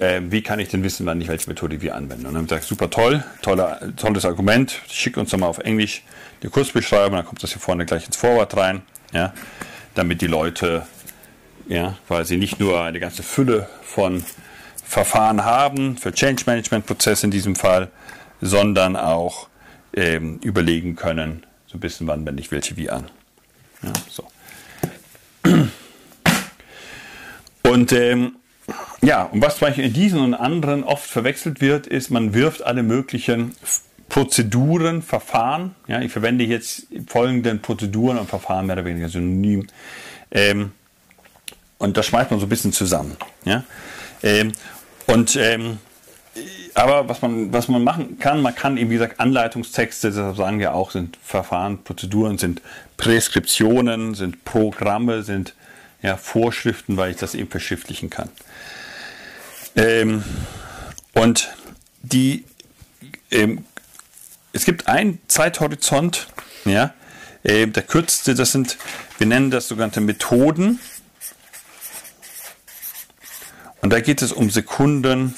ähm, wie kann ich denn wissen, wann ich welche Methode wir anwenden? Und dann habe ich gesagt, super toll, tolle, tolles Argument, schick uns doch mal auf Englisch die Kurzbeschreibung, dann kommt das hier vorne gleich ins Vorwort rein, ja, damit die Leute ja, quasi nicht nur eine ganze Fülle von Verfahren haben, für Change Management Prozesse in diesem Fall, sondern auch ähm, überlegen können, so ein bisschen, wann wende ich welche wie an. Ja, so. Und ähm, ja, und was zum Beispiel in diesen und anderen oft verwechselt wird, ist, man wirft alle möglichen Prozeduren, Verfahren, ja, ich verwende jetzt folgenden Prozeduren und Verfahren mehr oder weniger synonym, ähm, und das schmeißt man so ein bisschen zusammen. Ja? Ähm, und ähm, aber was man, was man machen kann, man kann eben, wie gesagt, Anleitungstexte, deshalb sagen wir auch, sind Verfahren, Prozeduren, sind Präskriptionen, sind Programme, sind ja, Vorschriften, weil ich das eben verschriftlichen kann. Ähm, und die, ähm, es gibt einen Zeithorizont, ja, äh, der kürzeste, das sind, wir nennen das sogenannte Methoden. Und da geht es um Sekunden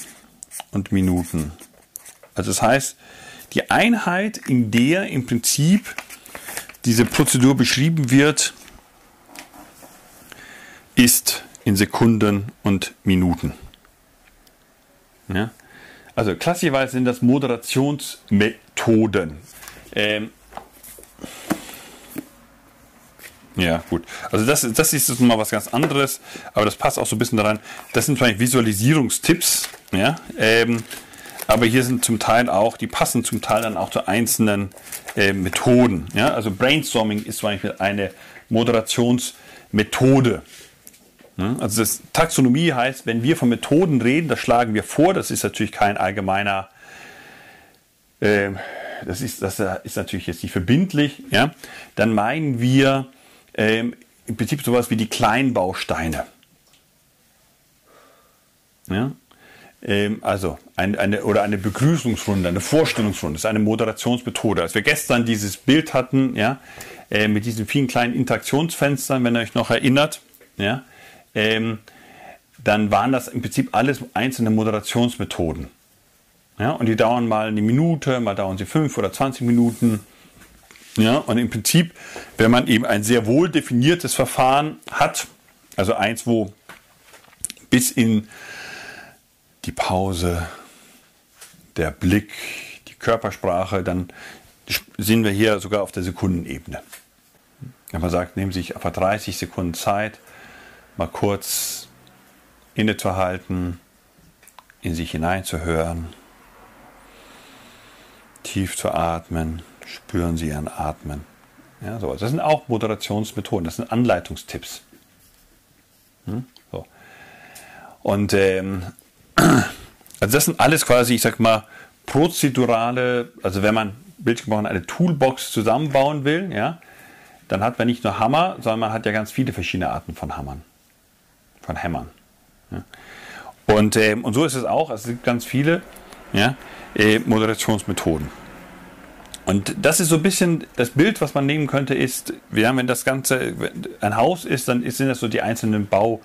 und Minuten. Also das heißt, die Einheit, in der im Prinzip diese Prozedur beschrieben wird, ist in Sekunden und Minuten. Ja? Also klassischerweise sind das Moderationsmethoden. Ähm ja, gut. Also das, das ist mal was ganz anderes, aber das passt auch so ein bisschen daran. Das sind zwar Visualisierungstipps, ja, ähm, aber hier sind zum Teil auch, die passen zum Teil dann auch zu einzelnen äh, Methoden. Ja? Also Brainstorming ist zum Beispiel eine Moderationsmethode. Also das Taxonomie heißt, wenn wir von Methoden reden, das schlagen wir vor. Das ist natürlich kein allgemeiner, äh, das, ist, das ist natürlich jetzt nicht verbindlich. Ja? Dann meinen wir äh, im Prinzip sowas wie die Kleinbausteine. Ja? Ähm, also ein, eine, oder eine Begrüßungsrunde, eine Vorstellungsrunde, das ist eine Moderationsmethode. Als wir gestern dieses Bild hatten, ja, äh, mit diesen vielen kleinen Interaktionsfenstern, wenn ihr euch noch erinnert, ja, ähm, dann waren das im Prinzip alles einzelne Moderationsmethoden. Ja, und die dauern mal eine Minute, mal dauern sie fünf oder 20 Minuten. Ja, und im Prinzip, wenn man eben ein sehr wohl definiertes Verfahren hat, also eins, wo bis in die Pause, der Blick, die Körpersprache, dann sind wir hier sogar auf der Sekundenebene. Wenn man sagt, nehmen Sie sich etwa 30 Sekunden Zeit, mal kurz innezuhalten, in sich hineinzuhören, tief zu atmen, spüren Sie Ihren Atmen. Ja, so. Das sind auch Moderationsmethoden, das sind Anleitungstipps. Hm? So. Und ähm, also das sind alles quasi, ich sag mal, prozedurale, also wenn man bildgesprochen eine Toolbox zusammenbauen will, ja, dann hat man nicht nur Hammer, sondern man hat ja ganz viele verschiedene Arten von Hammern von Hämmern. Ja. Und, äh, und so ist es auch. Es gibt ganz viele ja, äh, Moderationsmethoden. Und das ist so ein bisschen das Bild, was man nehmen könnte, ist, ja, wenn das Ganze ein Haus ist, dann sind das so die einzelnen Bau,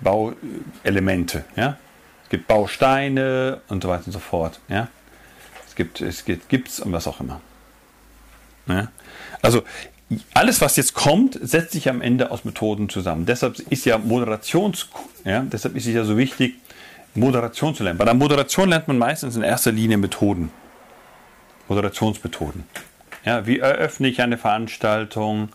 Bauelemente. Ja? Es gibt Bausteine und so weiter und so fort. Ja? Es gibt es gibt Gips und was auch immer. Ja? Also alles, was jetzt kommt, setzt sich am Ende aus Methoden zusammen. Deshalb ist ja Moderations, ja, deshalb ist es ja so wichtig, Moderation zu lernen. Bei der Moderation lernt man meistens in erster Linie Methoden. Moderationsmethoden. Ja, wie eröffne ich eine Veranstaltung?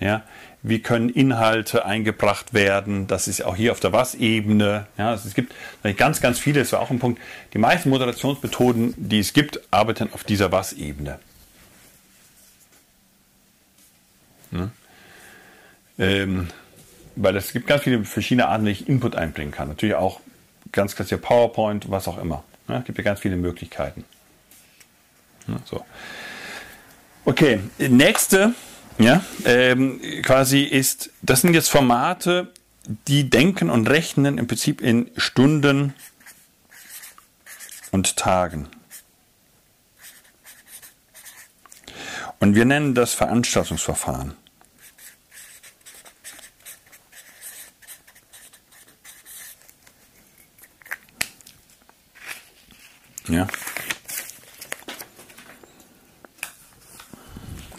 Ja, wie können Inhalte eingebracht werden? Das ist auch hier auf der Was-Ebene. Ja, also es gibt ganz, ganz viele, das war auch ein Punkt. Die meisten Moderationsmethoden, die es gibt, arbeiten auf dieser Was-Ebene. Ne? Ähm, weil es gibt ganz viele verschiedene Arten, wie ich Input einbringen kann. Natürlich auch ganz klassisch PowerPoint, was auch immer. Ne? Es gibt ja ganz viele Möglichkeiten. Ne? So. Okay, nächste, ja, ähm, quasi ist, das sind jetzt Formate, die denken und rechnen im Prinzip in Stunden und Tagen. Und wir nennen das Veranstaltungsverfahren. Ja.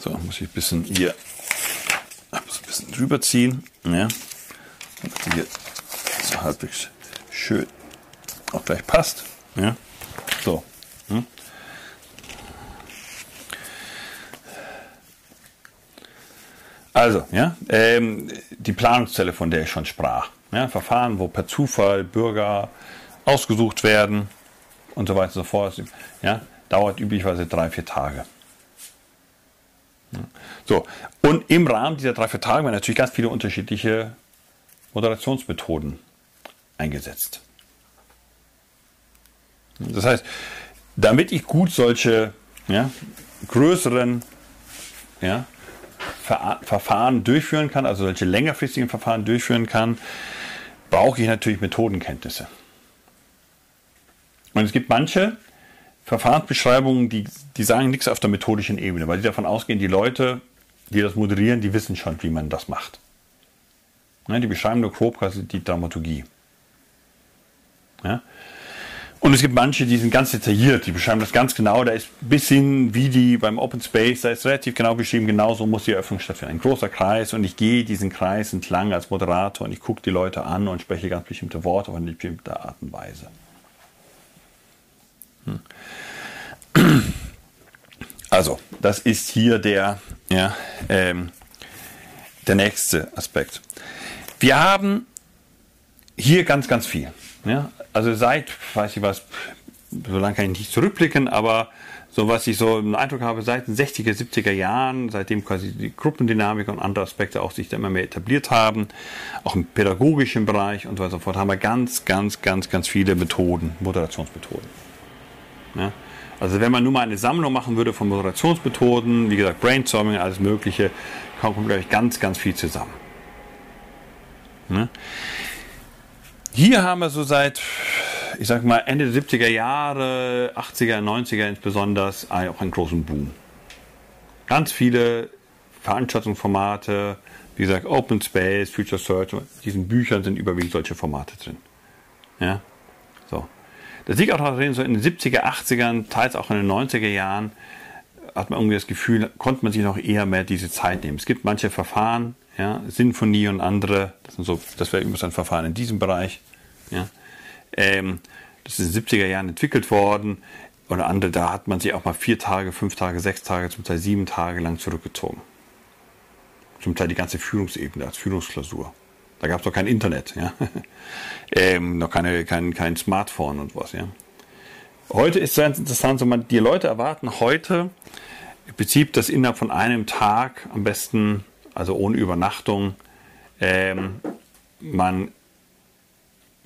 So, muss ich ein bisschen hier ein bisschen drüber ziehen. Ja. Damit hier so halbwegs schön auch gleich passt. Ja. So. Hm. Also, ja, ähm, die Planungszelle, von der ich schon sprach. Ja, Verfahren, wo per Zufall Bürger ausgesucht werden, und so weiter und so fort. Ja, dauert üblicherweise drei, vier Tage. So, und im Rahmen dieser drei, vier Tage werden natürlich ganz viele unterschiedliche Moderationsmethoden eingesetzt. Das heißt, damit ich gut solche ja, größeren ja, Ver Verfahren durchführen kann, also solche längerfristigen Verfahren durchführen kann, brauche ich natürlich Methodenkenntnisse. Und es gibt manche Verfahrensbeschreibungen, die, die sagen nichts auf der methodischen Ebene, weil die davon ausgehen, die Leute, die das moderieren, die wissen schon, wie man das macht. Ja, die beschreiben nur grob quasi die Dramaturgie. Ja? Und es gibt manche, die sind ganz detailliert, die beschreiben das ganz genau. Da ist bis hin, wie die beim Open Space, da ist relativ genau beschrieben, genau so muss die Eröffnung stattfinden. Ein großer Kreis und ich gehe diesen Kreis entlang als Moderator und ich gucke die Leute an und spreche ganz bestimmte Worte auf eine bestimmte Art und Weise. Hm. Also, das ist hier der, ja, ähm, der nächste Aspekt. Wir haben hier ganz, ganz viel. Ja? Also seit, weiß ich was, so lange kann ich nicht zurückblicken, aber so was ich so im Eindruck habe, seit den 60er, 70er Jahren, seitdem quasi die Gruppendynamik und andere Aspekte auch sich da immer mehr etabliert haben, auch im pädagogischen Bereich und so weiter und so fort, haben wir ganz, ganz, ganz, ganz viele Methoden, Moderationsmethoden. Ja? Also wenn man nur mal eine Sammlung machen würde von Moderationsmethoden, wie gesagt, Brainstorming, alles Mögliche, kommt, glaube ich, ganz, ganz viel zusammen. Ja? Hier haben wir so seit, ich sag mal, Ende der 70er Jahre, 80er, 90er insbesondere, auch einen großen Boom. Ganz viele Veranstaltungsformate, wie gesagt, Open Space, Future Search, in diesen Büchern sind überwiegend solche Formate drin. Ja. Das liegt auch so in den 70er, 80ern, teils auch in den 90er Jahren, hat man irgendwie das Gefühl, konnte man sich noch eher mehr diese Zeit nehmen. Es gibt manche Verfahren, ja, Sinfonie und andere, das, sind so, das wäre übrigens ein Verfahren in diesem Bereich. Ja. Ähm, das ist in den 70er Jahren entwickelt worden. Oder andere, da hat man sich auch mal vier Tage, fünf Tage, sechs Tage, zum Teil sieben Tage lang zurückgezogen. Zum Teil die ganze Führungsebene als Führungsklausur. Da gab es noch kein Internet, ja. ähm, noch keine, kein, kein Smartphone und was, ja. Heute ist es ganz interessant, so man, die Leute erwarten heute im Prinzip, dass innerhalb von einem Tag am besten also ohne Übernachtung, ähm, man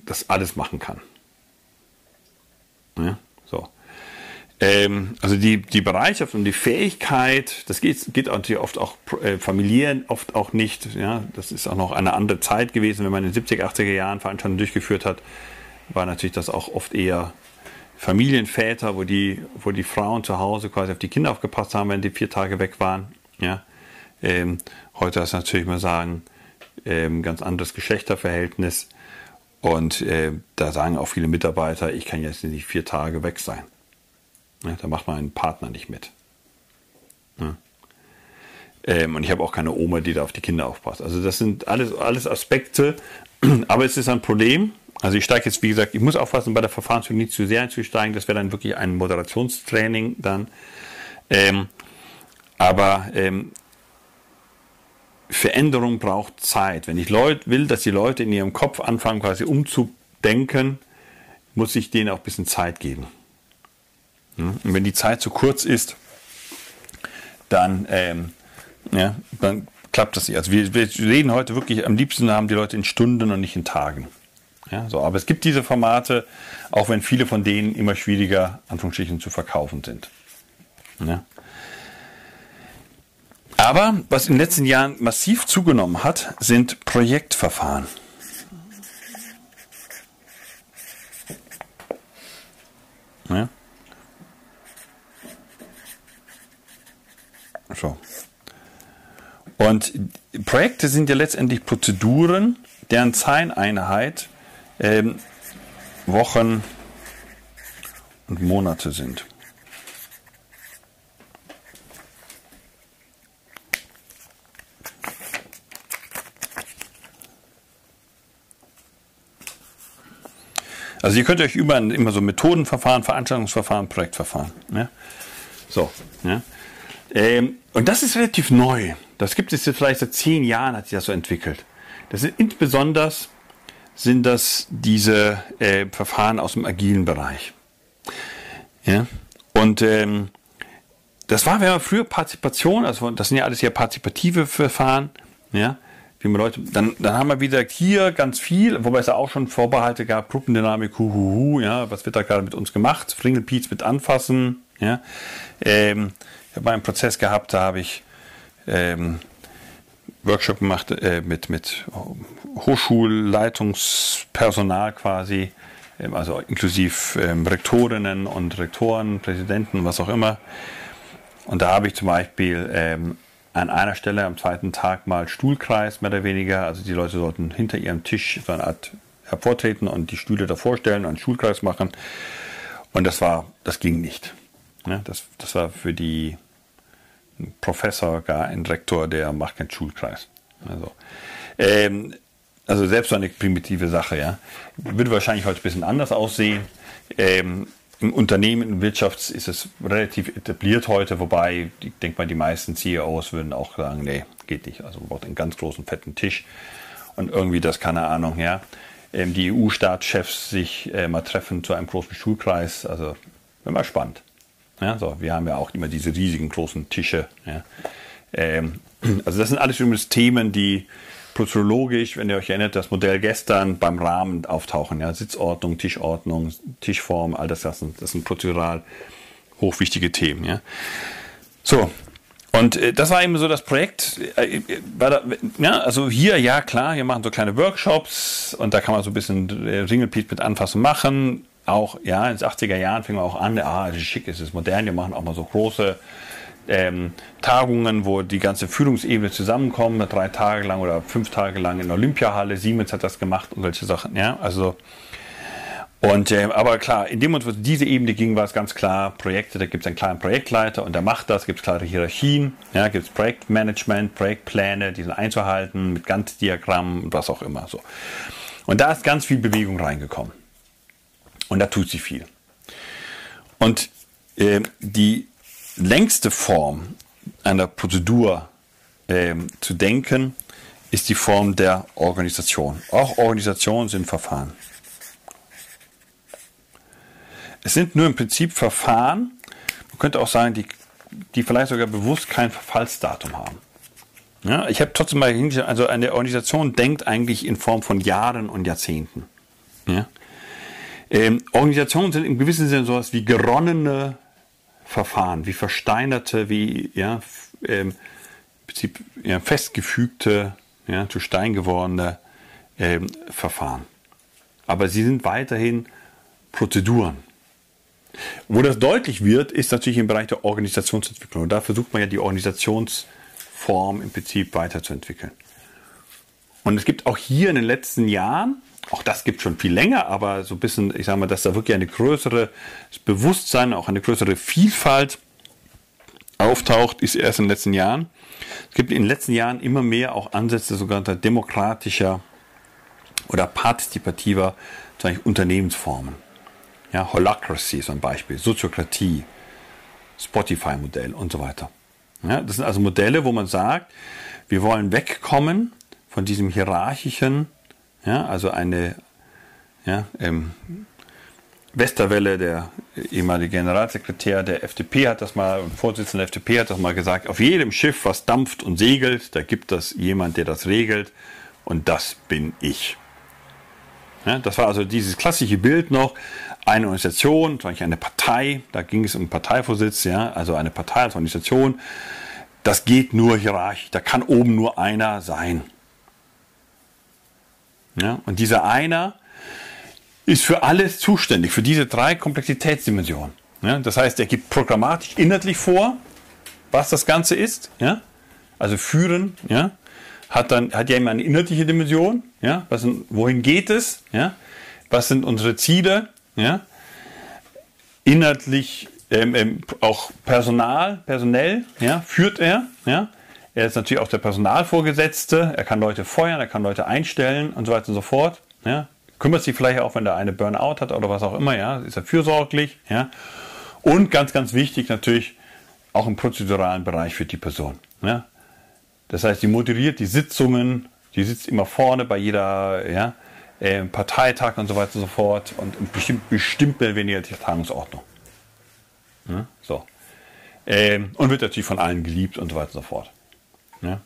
das alles machen kann. Ja. Ähm, also die, die Bereitschaft und die Fähigkeit, das geht, geht natürlich oft auch äh, familiären, oft auch nicht. Ja, das ist auch noch eine andere Zeit gewesen, wenn man in den 70er, 80er Jahren Veranstaltungen durchgeführt hat, war natürlich das auch oft eher Familienväter, wo die, wo die Frauen zu Hause quasi auf die Kinder aufgepasst haben, wenn die vier Tage weg waren. Ja, ähm, heute ist natürlich mal sagen, ähm, ganz anderes Geschlechterverhältnis. Und äh, da sagen auch viele Mitarbeiter, ich kann jetzt nicht vier Tage weg sein. Ja, da macht mein Partner nicht mit. Ja. Ähm, und ich habe auch keine Oma, die da auf die Kinder aufpasst. Also das sind alles, alles Aspekte, aber es ist ein Problem. Also ich steige jetzt, wie gesagt, ich muss aufpassen, bei der Verfahrensführung nicht zu sehr einzusteigen. Das wäre dann wirklich ein Moderationstraining dann. Ähm, aber ähm, Veränderung braucht Zeit. Wenn ich Leut, will, dass die Leute in ihrem Kopf anfangen, quasi umzudenken, muss ich denen auch ein bisschen Zeit geben. Und wenn die Zeit zu kurz ist, dann, ähm, ja, dann klappt das nicht. Also wir, wir, reden heute wirklich, am liebsten haben die Leute in Stunden und nicht in Tagen. Ja, so, aber es gibt diese Formate, auch wenn viele von denen immer schwieriger, Anführungsstrichen, zu verkaufen sind. Ja. Aber was in den letzten Jahren massiv zugenommen hat, sind Projektverfahren. Ja. So. Und Projekte sind ja letztendlich Prozeduren, deren Zeiteinheit ähm, Wochen und Monate sind. Also ihr könnt euch überall immer so Methodenverfahren, Veranstaltungsverfahren, Projektverfahren. Ja? So. Ja? Ähm, und das ist relativ neu. Das gibt es jetzt vielleicht seit zehn Jahren, hat sich das so entwickelt. Das sind insbesondere sind das diese äh, Verfahren aus dem agilen Bereich. Ja? Und ähm, das war, wenn man früher Partizipation, also das sind ja alles ja partizipative Verfahren, ja, wie man Leute, dann, dann haben wir wieder hier ganz viel, wobei es ja auch schon Vorbehalte gab, Gruppendynamik, huhuhu, ja, was wird da gerade mit uns gemacht, Fringelpiez mit anfassen, ja. Ähm, mal einen Prozess gehabt, da habe ich ähm, Workshop gemacht äh, mit, mit Hochschulleitungspersonal quasi, ähm, also inklusive ähm, Rektorinnen und Rektoren, Präsidenten, was auch immer. Und da habe ich zum Beispiel ähm, an einer Stelle am zweiten Tag mal Stuhlkreis, mehr oder weniger. Also die Leute sollten hinter ihrem Tisch so eine Art hervortreten und die Stühle davor stellen und einen Stuhlkreis machen. Und das war, das ging nicht. Ja, das, das war für die Professor, gar ein Rektor, der macht keinen Schulkreis. Also, ähm, also selbst so eine primitive Sache, ja. Würde wahrscheinlich heute ein bisschen anders aussehen. Ähm, Im Unternehmen, in Wirtschaft ist es relativ etabliert heute, wobei ich denke mal, die meisten CEOs würden auch sagen, nee, geht nicht. Also man braucht einen ganz großen, fetten Tisch und irgendwie das, keine Ahnung, ja. Ähm, die EU-Staatschefs sich äh, mal treffen zu einem großen Schulkreis, also mal spannend. Ja, so, wir haben ja auch immer diese riesigen großen Tische. Ja. Ähm, also das sind alles übrigens Themen, die prozessologisch, wenn ihr euch erinnert, das Modell gestern beim Rahmen auftauchen. Ja. Sitzordnung, Tischordnung, Tischform, all das, das sind, das sind prozedural hochwichtige Themen. Ja. So, und äh, das war eben so das Projekt. Äh, äh ja, also hier, ja klar, wir machen so kleine Workshops und da kann man so ein bisschen Ringelpiet mit anfassen machen auch, ja, in den 80er Jahren fing man auch an, ah, es ist schick, es ist modern, wir machen auch mal so große ähm, Tagungen, wo die ganze Führungsebene zusammenkommt, drei Tage lang oder fünf Tage lang in der Olympiahalle. Siemens hat das gemacht und solche Sachen, ja, also und äh, aber klar, in dem Moment, wo diese Ebene ging, war es ganz klar, Projekte, da gibt es einen kleinen Projektleiter und der macht das, gibt es klare Hierarchien, ja, gibt es Projektmanagement, Projektpläne, die sind einzuhalten, mit Gantt-Diagrammen und was auch immer. So. Und da ist ganz viel Bewegung reingekommen. Und da tut sie viel. Und äh, die längste Form einer Prozedur äh, zu denken, ist die Form der Organisation. Auch Organisationen sind Verfahren. Es sind nur im Prinzip Verfahren, man könnte auch sagen, die, die vielleicht sogar bewusst kein Verfallsdatum haben. Ja, ich habe trotzdem mal hingeschaut, also eine Organisation denkt eigentlich in Form von Jahren und Jahrzehnten. Ja? Ähm, Organisationen sind im gewissen Sinne sowas wie geronnene Verfahren, wie versteinerte, wie ja, ähm, Prinzip, ja, festgefügte, ja, zu Stein gewordene ähm, Verfahren. Aber sie sind weiterhin Prozeduren. Wo das deutlich wird, ist natürlich im Bereich der Organisationsentwicklung. Und da versucht man ja die Organisationsform im Prinzip weiterzuentwickeln. Und es gibt auch hier in den letzten Jahren auch das gibt schon viel länger, aber so ein bisschen, ich sage mal, dass da wirklich eine größere Bewusstsein, auch eine größere Vielfalt auftaucht, ist erst in den letzten Jahren. Es gibt in den letzten Jahren immer mehr auch Ansätze sogenannter demokratischer oder partizipativer Unternehmensformen. Ja, Holacracy ist ein Beispiel, Soziokratie, Spotify-Modell und so weiter. Ja, das sind also Modelle, wo man sagt, wir wollen wegkommen von diesem hierarchischen ja, also eine ja, ähm, Westerwelle, der ehemalige Generalsekretär der FDP hat das mal, Vorsitzender der FDP hat das mal gesagt, auf jedem Schiff, was dampft und segelt, da gibt es jemand, der das regelt und das bin ich. Ja, das war also dieses klassische Bild noch, eine Organisation, eine Partei, da ging es um Parteivorsitz, ja, also eine Partei als Organisation, das geht nur hierarchisch, da kann oben nur einer sein. Ja? Und dieser einer ist für alles zuständig, für diese drei Komplexitätsdimensionen. Ja? Das heißt, er gibt programmatisch inhaltlich vor, was das Ganze ist. Ja? Also führen, ja? hat dann hat ja immer eine inhaltliche Dimension. Ja? Was, wohin geht es? Ja? Was sind unsere Ziele? Ja? Inhaltlich ähm, ähm, auch Personal, personell, ja, führt er, ja, er ist natürlich auch der Personalvorgesetzte. Er kann Leute feuern, er kann Leute einstellen und so weiter und so fort. Ja. Kümmert sich vielleicht auch, wenn der eine Burnout hat oder was auch immer. Ja. Ist er fürsorglich. Ja. Und ganz, ganz wichtig natürlich auch im prozeduralen Bereich für die Person. Ja. Das heißt, die moderiert die Sitzungen, die sitzt immer vorne bei jeder ja, äh, Parteitag und so weiter und so fort und bestimmt, bestimmt mehr weniger die Tagungsordnung. Ja, so. Ähm, und wird natürlich von allen geliebt und so weiter und so fort. Ja?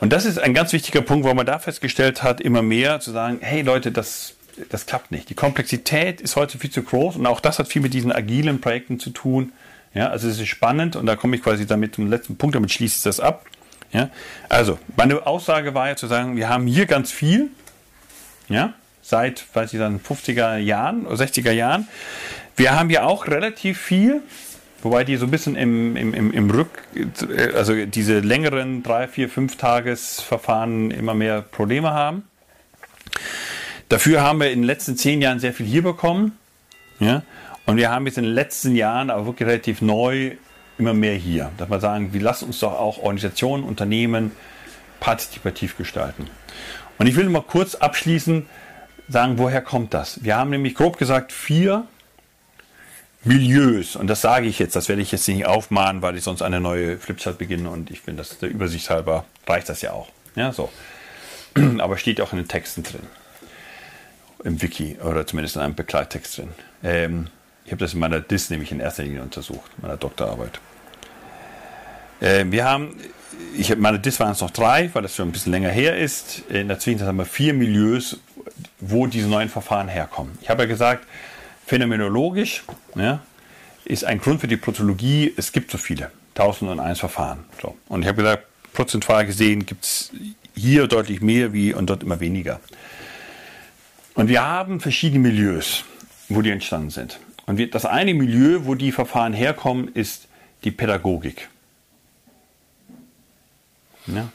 Und das ist ein ganz wichtiger Punkt, wo man da festgestellt hat, immer mehr zu sagen, hey Leute, das, das klappt nicht. Die Komplexität ist heute viel zu groß und auch das hat viel mit diesen agilen Projekten zu tun. Ja, also es ist spannend und da komme ich quasi damit zum letzten Punkt, damit schließe ich das ab. Ja, also meine Aussage war ja zu sagen, wir haben hier ganz viel, ja, seit, weiß ich dann, 50er Jahren oder 60er Jahren. Wir haben ja auch relativ viel, wobei die so ein bisschen im, im, im, im Rück, also diese längeren drei, vier, fünf Tagesverfahren immer mehr Probleme haben. Dafür haben wir in den letzten zehn Jahren sehr viel hier bekommen. Ja? Und wir haben jetzt in den letzten Jahren aber wirklich relativ neu immer mehr hier. Dass wir sagen, wir lassen uns doch auch Organisationen, Unternehmen partizipativ gestalten. Und ich will mal kurz abschließen, sagen, woher kommt das? Wir haben nämlich grob gesagt vier Milieus, und das sage ich jetzt, das werde ich jetzt nicht aufmahnen, weil ich sonst eine neue Flipchart beginne und ich finde, das der Übersicht halber reicht das ja auch. Ja, so. Aber steht auch in den Texten drin. Im Wiki oder zumindest in einem Begleittext drin. Ähm, ich habe das in meiner DIS nämlich in erster Linie untersucht, meiner Doktorarbeit. Äh, wir haben, ich habe meine DIS waren es noch drei, weil das schon ein bisschen länger her ist. In der Zwischenzeit haben wir vier Milieus, wo diese neuen Verfahren herkommen. Ich habe ja gesagt, phänomenologisch ja, ist ein Grund für die Protologie, es gibt so viele, 1001 Verfahren. So. Und ich habe gesagt, prozentual gesehen gibt es hier deutlich mehr wie und dort immer weniger. Und wir haben verschiedene Milieus, wo die entstanden sind. Und wir, das eine Milieu, wo die Verfahren herkommen, ist die Pädagogik. Ja.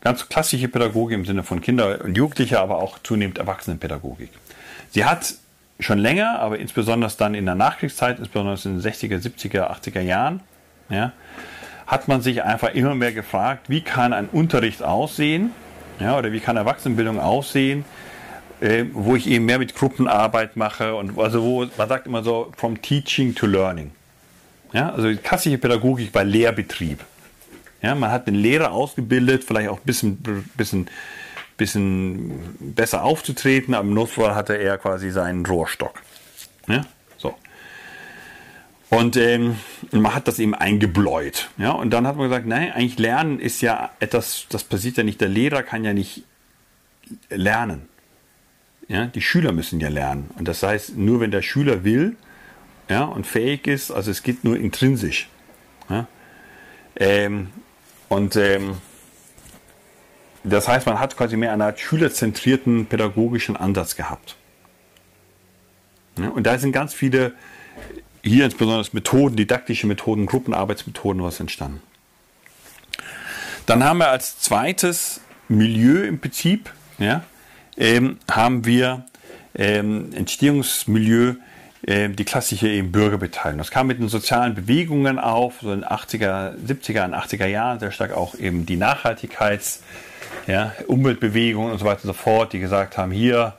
Ganz klassische Pädagogik im Sinne von Kinder- und Jugendlicher, aber auch zunehmend Erwachsenenpädagogik. Sie hat schon länger, aber insbesondere dann in der Nachkriegszeit, insbesondere in den 60er, 70er, 80er Jahren, ja, hat man sich einfach immer mehr gefragt, wie kann ein Unterricht aussehen, ja, oder wie kann Erwachsenenbildung aussehen, äh, wo ich eben mehr mit Gruppenarbeit mache und also wo man sagt immer so from teaching to learning. Ja, also klassische Pädagogik war Lehrbetrieb. Ja, man hat den Lehrer ausgebildet, vielleicht auch ein bisschen, bisschen, bisschen besser aufzutreten, im Notfall hatte er quasi seinen Rohrstock. Ja, so. Und ähm, man hat das eben eingebläut. Ja, und dann hat man gesagt, nein, eigentlich Lernen ist ja etwas, das passiert ja nicht. Der Lehrer kann ja nicht lernen. Ja, die Schüler müssen ja lernen. Und das heißt, nur wenn der Schüler will ja, und fähig ist, also es geht nur intrinsisch. Ja. Ähm, und ähm, das heißt, man hat quasi mehr eine Art schülerzentrierten pädagogischen Ansatz gehabt. Und da sind ganz viele, hier insbesondere Methoden, didaktische Methoden, Gruppenarbeitsmethoden was entstanden. Dann haben wir als zweites Milieu im Prinzip, ja, ähm, haben wir ähm, Entstehungsmilieu äh, die klassische eben Bürgerbeteiligung. Das kam mit den sozialen Bewegungen auf, so in den 80er, 70er und 80er Jahren sehr stark auch eben die Nachhaltigkeits-, ja, Umweltbewegungen und so weiter und so fort, die gesagt haben, hier,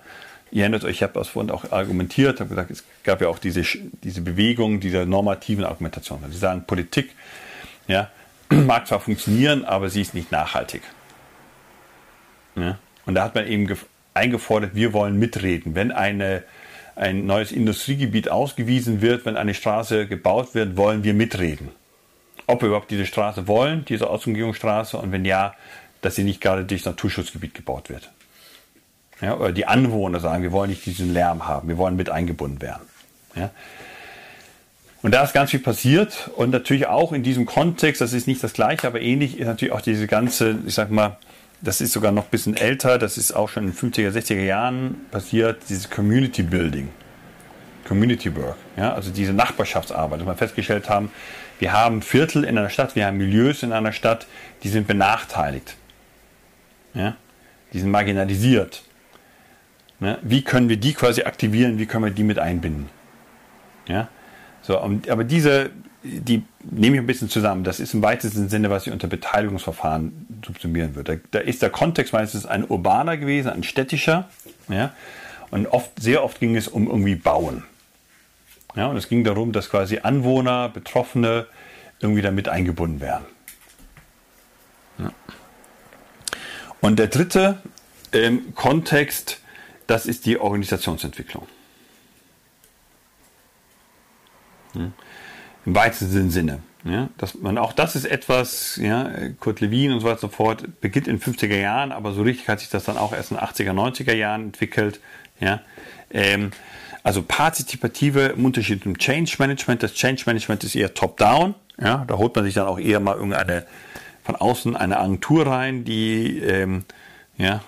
ihr erinnert euch, ich habe das vorhin auch argumentiert, habe gesagt, es gab ja auch diese, diese Bewegung dieser normativen Argumentation. Sie sagen, Politik ja, mag zwar funktionieren, aber sie ist nicht nachhaltig. Ja? Und da hat man eben eingefordert, wir wollen mitreden. Wenn eine, ein neues Industriegebiet ausgewiesen wird, wenn eine Straße gebaut wird, wollen wir mitreden. Ob wir überhaupt diese Straße wollen, diese Ausumgehungsstraße, und wenn ja, dass sie nicht gerade durch Naturschutzgebiet gebaut wird. Ja, oder die Anwohner sagen, wir wollen nicht diesen Lärm haben, wir wollen mit eingebunden werden. Ja. Und da ist ganz viel passiert und natürlich auch in diesem Kontext, das ist nicht das gleiche, aber ähnlich ist natürlich auch diese ganze, ich sag mal, das ist sogar noch ein bisschen älter, das ist auch schon in den 50er, 60er Jahren passiert, dieses Community Building, Community Work, ja, also diese Nachbarschaftsarbeit, dass wir festgestellt haben, wir haben Viertel in einer Stadt, wir haben Milieus in einer Stadt, die sind benachteiligt, ja, die sind marginalisiert. Ja, wie können wir die quasi aktivieren, wie können wir die mit einbinden? Ja, so, aber diese, die nehme ich ein bisschen zusammen. Das ist im weitesten Sinne, was ich unter Beteiligungsverfahren subsumieren würde. Da, da ist der Kontext meistens ein urbaner gewesen, ein städtischer. Ja? Und oft, sehr oft ging es um irgendwie Bauen. Ja, und es ging darum, dass quasi Anwohner, Betroffene irgendwie damit eingebunden werden. Ja. Und der dritte ähm, Kontext, das ist die Organisationsentwicklung. Hm im weitesten Sinne. Ja, dass man, auch das ist etwas, ja, Kurt Lewin und so weiter und so fort, beginnt in den 50er Jahren, aber so richtig hat sich das dann auch erst in den 80er, 90er Jahren entwickelt. Ja. Ähm, also partizipative im Unterschied zum Change Management. Das Change Management ist eher top-down. Ja, da holt man sich dann auch eher mal irgendeine von außen eine Agentur rein, die ähm, ja,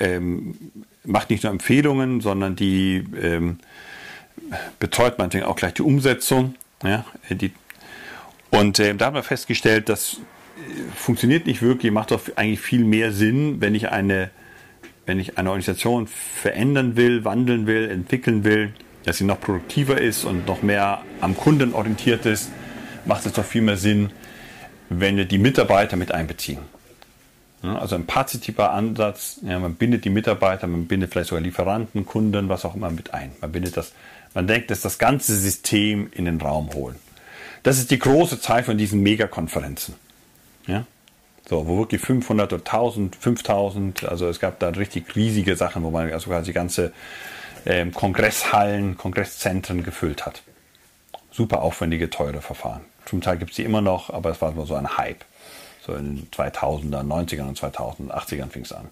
ähm, macht nicht nur Empfehlungen, sondern die ähm, betreut manchmal auch gleich die Umsetzung. Ja, die, und äh, da haben wir festgestellt, das äh, funktioniert nicht wirklich, macht doch eigentlich viel mehr Sinn, wenn ich eine, wenn ich eine Organisation verändern will, wandeln will, entwickeln will, dass sie noch produktiver ist und noch mehr am Kunden orientiert ist, macht es doch viel mehr Sinn, wenn wir die Mitarbeiter mit einbeziehen. Also ein partizipativer Ansatz, ja, man bindet die Mitarbeiter, man bindet vielleicht sogar Lieferanten, Kunden, was auch immer mit ein. Man bindet das, man denkt, dass das ganze System in den Raum holen. Das ist die große Zeit von diesen Megakonferenzen. Ja? So, wo wirklich 500 oder 1000, 5000, also es gab da richtig riesige Sachen, wo man also quasi ganze ähm, Kongresshallen, Kongresszentren gefüllt hat. Super aufwendige, teure Verfahren. Zum Teil gibt es die immer noch, aber es war so ein Hype. So in den 2000er, 90ern und 2080ern fing es an.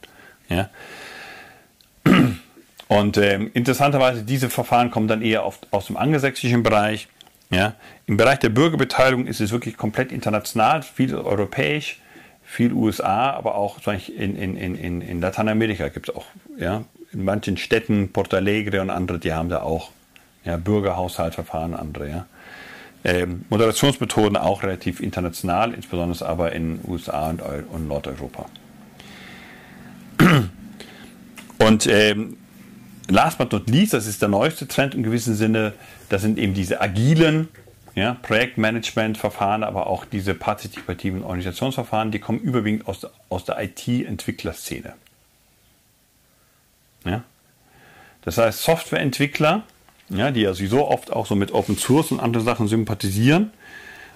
Ja? Und ähm, interessanterweise, diese Verfahren kommen dann eher oft aus dem angelsächsischen Bereich. Ja? Im Bereich der Bürgerbeteiligung ist es wirklich komplett international, viel europäisch, viel USA, aber auch in, in, in, in Lateinamerika gibt es auch, ja, in manchen Städten, Porto Alegre und andere, die haben da auch ja, Bürgerhaushaltverfahren, andere, ja. Ähm, Moderationsmethoden auch relativ international, insbesondere aber in USA und, und Nordeuropa. Und ähm, last but not least, das ist der neueste Trend im gewissen Sinne, das sind eben diese agilen ja, Projektmanagement-Verfahren, aber auch diese partizipativen Organisationsverfahren, die kommen überwiegend aus, aus der IT-Entwicklerszene. Ja? Das heißt, Softwareentwickler ja, die ja sowieso oft auch so mit Open Source und anderen Sachen sympathisieren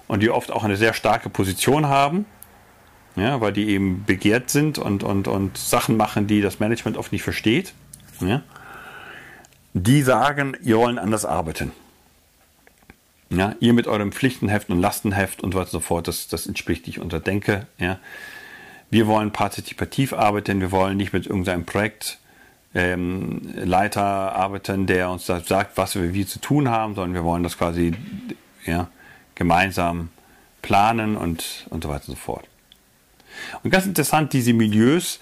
und die oft auch eine sehr starke Position haben, ja, weil die eben begehrt sind und, und, und Sachen machen, die das Management oft nicht versteht. Ja. Die sagen, ihr wollen anders arbeiten. Ja, ihr mit eurem Pflichtenheft und Lastenheft und so weiter und so fort, das, das entspricht nicht unserer Denke. Ja. Wir wollen partizipativ arbeiten, wir wollen nicht mit irgendeinem Projekt ähm, Leiter arbeiten, der uns sagt, was wir wie zu tun haben, sondern wir wollen das quasi ja, gemeinsam planen und, und so weiter und so fort. Und ganz interessant, diese Milieus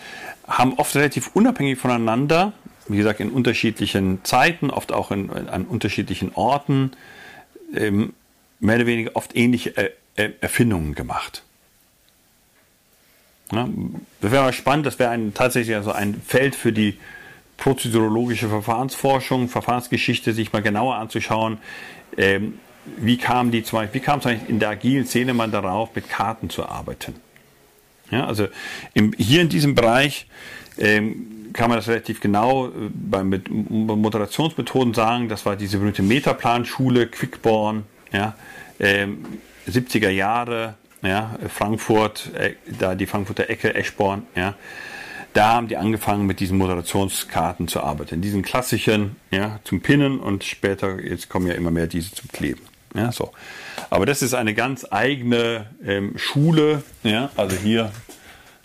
haben oft relativ unabhängig voneinander, wie gesagt, in unterschiedlichen Zeiten, oft auch in, an unterschiedlichen Orten, ähm, mehr oder weniger oft ähnliche er er Erfindungen gemacht. Ja, das wäre mal spannend, das wäre ein, tatsächlich also ein Feld für die prozedurologische Verfahrensforschung, Verfahrensgeschichte sich mal genauer anzuschauen. Ähm, wie kam die zum Beispiel, wie kam es eigentlich in der agilen Szene mal darauf, mit Karten zu arbeiten? Ja, also im, hier in diesem Bereich ähm, kann man das relativ genau äh, bei mit Moderationsmethoden sagen. Das war diese berühmte Metaplanschule, Quickborn, ja, ähm, 70er Jahre, ja, Frankfurt, äh, da die Frankfurter Ecke, Eschborn, ja. Da haben die angefangen mit diesen Moderationskarten zu arbeiten. Diesen klassischen, ja, zum Pinnen und später, jetzt kommen ja immer mehr diese zum Kleben. Ja, so. Aber das ist eine ganz eigene ähm, Schule, ja, also hier,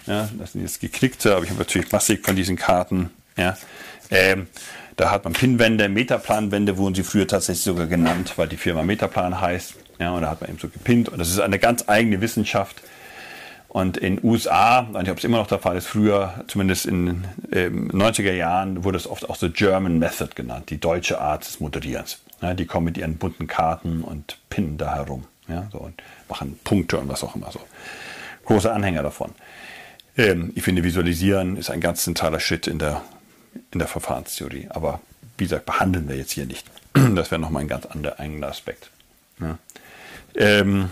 ja, das sind jetzt geknickte, aber ich habe natürlich massig von diesen Karten, ja. Ähm, da hat man Pinwände, Metaplanwände wurden sie früher tatsächlich sogar genannt, weil die Firma Metaplan heißt. Ja, und da hat man eben so gepinnt. Und das ist eine ganz eigene Wissenschaft. Und in USA, ich weiß nicht, ob es immer noch der Fall ist, früher, zumindest in den 90er Jahren, wurde es oft auch so German Method genannt, die deutsche Art des Moderierens. Ja, die kommen mit ihren bunten Karten und pinnen da herum ja, so, und machen Punkte und was auch immer so. Große Anhänger davon. Ähm, ich finde, Visualisieren ist ein ganz zentraler Schritt in der, in der Verfahrenstheorie. Aber wie gesagt, behandeln wir jetzt hier nicht. Das wäre nochmal ein ganz anderer eigener Aspekt. Ja. Ähm,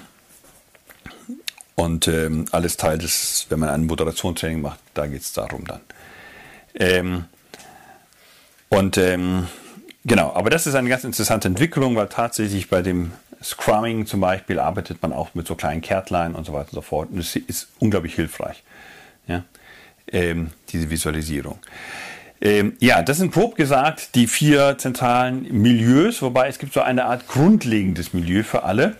und ähm, alles Teil des, wenn man ein Moderationstraining macht, da geht es darum dann. Ähm, und ähm, genau, aber das ist eine ganz interessante Entwicklung, weil tatsächlich bei dem Scrumming zum Beispiel arbeitet man auch mit so kleinen Kärtlein und so weiter und so fort. Und es ist unglaublich hilfreich, ja? Ähm, diese Visualisierung. Ähm, ja, das sind grob gesagt die vier zentralen Milieus, wobei es gibt so eine Art grundlegendes Milieu für alle.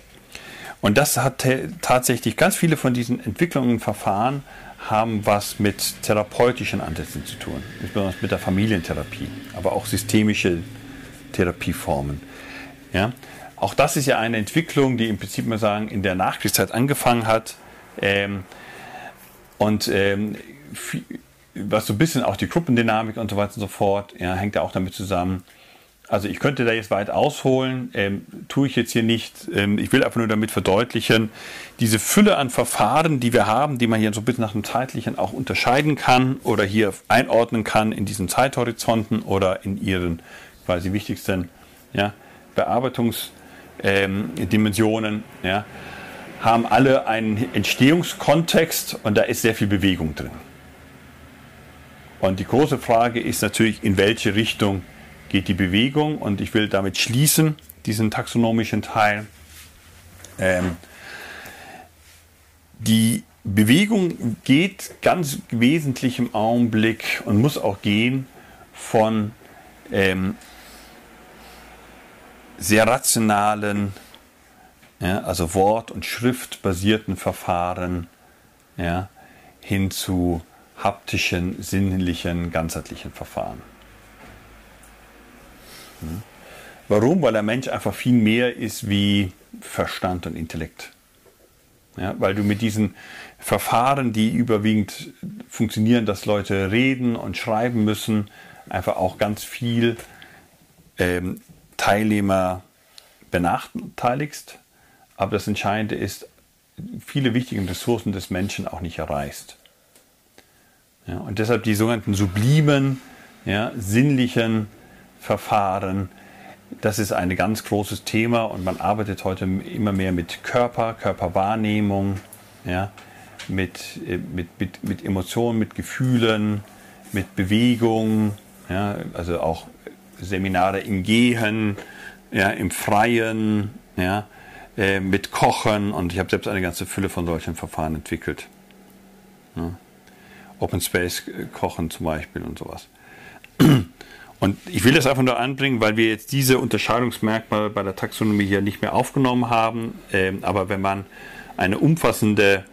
Und das hat tatsächlich ganz viele von diesen Entwicklungen und Verfahren haben was mit therapeutischen Ansätzen zu tun, insbesondere mit der Familientherapie, aber auch systemische Therapieformen. Ja? Auch das ist ja eine Entwicklung, die im Prinzip mal sagen, in der Nachkriegszeit angefangen hat. Ähm, und ähm, was so ein bisschen auch die Gruppendynamik und so weiter und so fort, ja, hängt ja auch damit zusammen. Also ich könnte da jetzt weit ausholen, ähm, tue ich jetzt hier nicht. Ähm, ich will einfach nur damit verdeutlichen, diese Fülle an Verfahren, die wir haben, die man hier so ein bisschen nach dem zeitlichen auch unterscheiden kann oder hier einordnen kann in diesen Zeithorizonten oder in ihren quasi wichtigsten ja, Bearbeitungsdimensionen, ähm, ja, haben alle einen Entstehungskontext und da ist sehr viel Bewegung drin. Und die große Frage ist natürlich, in welche Richtung geht die Bewegung? Und ich will damit schließen, diesen taxonomischen Teil. Ähm, die Bewegung geht ganz wesentlich im Augenblick und muss auch gehen von ähm, sehr rationalen, ja, also Wort- und Schriftbasierten Verfahren ja, hin zu haptischen, sinnlichen, ganzheitlichen Verfahren. Hm? Warum? Weil der Mensch einfach viel mehr ist wie Verstand und Intellekt. Ja, weil du mit diesen Verfahren, die überwiegend funktionieren, dass Leute reden und schreiben müssen, einfach auch ganz viel ähm, Teilnehmer benachteiligst. Aber das Entscheidende ist, viele wichtige Ressourcen des Menschen auch nicht erreichst. Ja, und deshalb die sogenannten sublimen, ja, sinnlichen Verfahren, das ist ein ganz großes Thema und man arbeitet heute immer mehr mit Körper, Körperwahrnehmung, ja, mit, mit, mit, mit Emotionen, mit Gefühlen, mit Bewegung, ja, also auch Seminare im Gehen, ja, im Freien, ja, äh, mit Kochen und ich habe selbst eine ganze Fülle von solchen Verfahren entwickelt. Ja. Open Space Kochen zum Beispiel und sowas. Und ich will das einfach nur anbringen, weil wir jetzt diese Unterscheidungsmerkmale bei der Taxonomie hier nicht mehr aufgenommen haben. Ähm, aber wenn man eine umfassende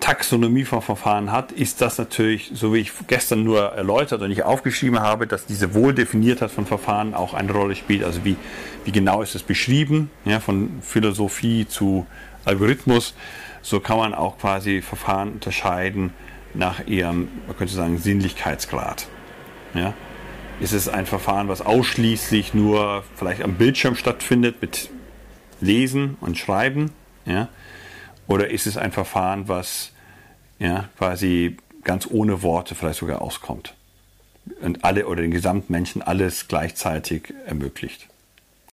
Taxonomie von Verfahren hat, ist das natürlich, so wie ich gestern nur erläutert und ich aufgeschrieben habe, dass diese Wohldefiniert von Verfahren auch eine Rolle spielt. Also wie, wie genau ist es beschrieben, ja, von Philosophie zu Algorithmus. So kann man auch quasi Verfahren unterscheiden nach ihrem, man könnte sagen, Sinnlichkeitsgrad. Ja? Ist es ein Verfahren, was ausschließlich nur vielleicht am Bildschirm stattfindet mit Lesen und Schreiben? Ja? Oder ist es ein Verfahren, was ja, quasi ganz ohne Worte vielleicht sogar auskommt und alle oder den Gesamtmenschen alles gleichzeitig ermöglicht?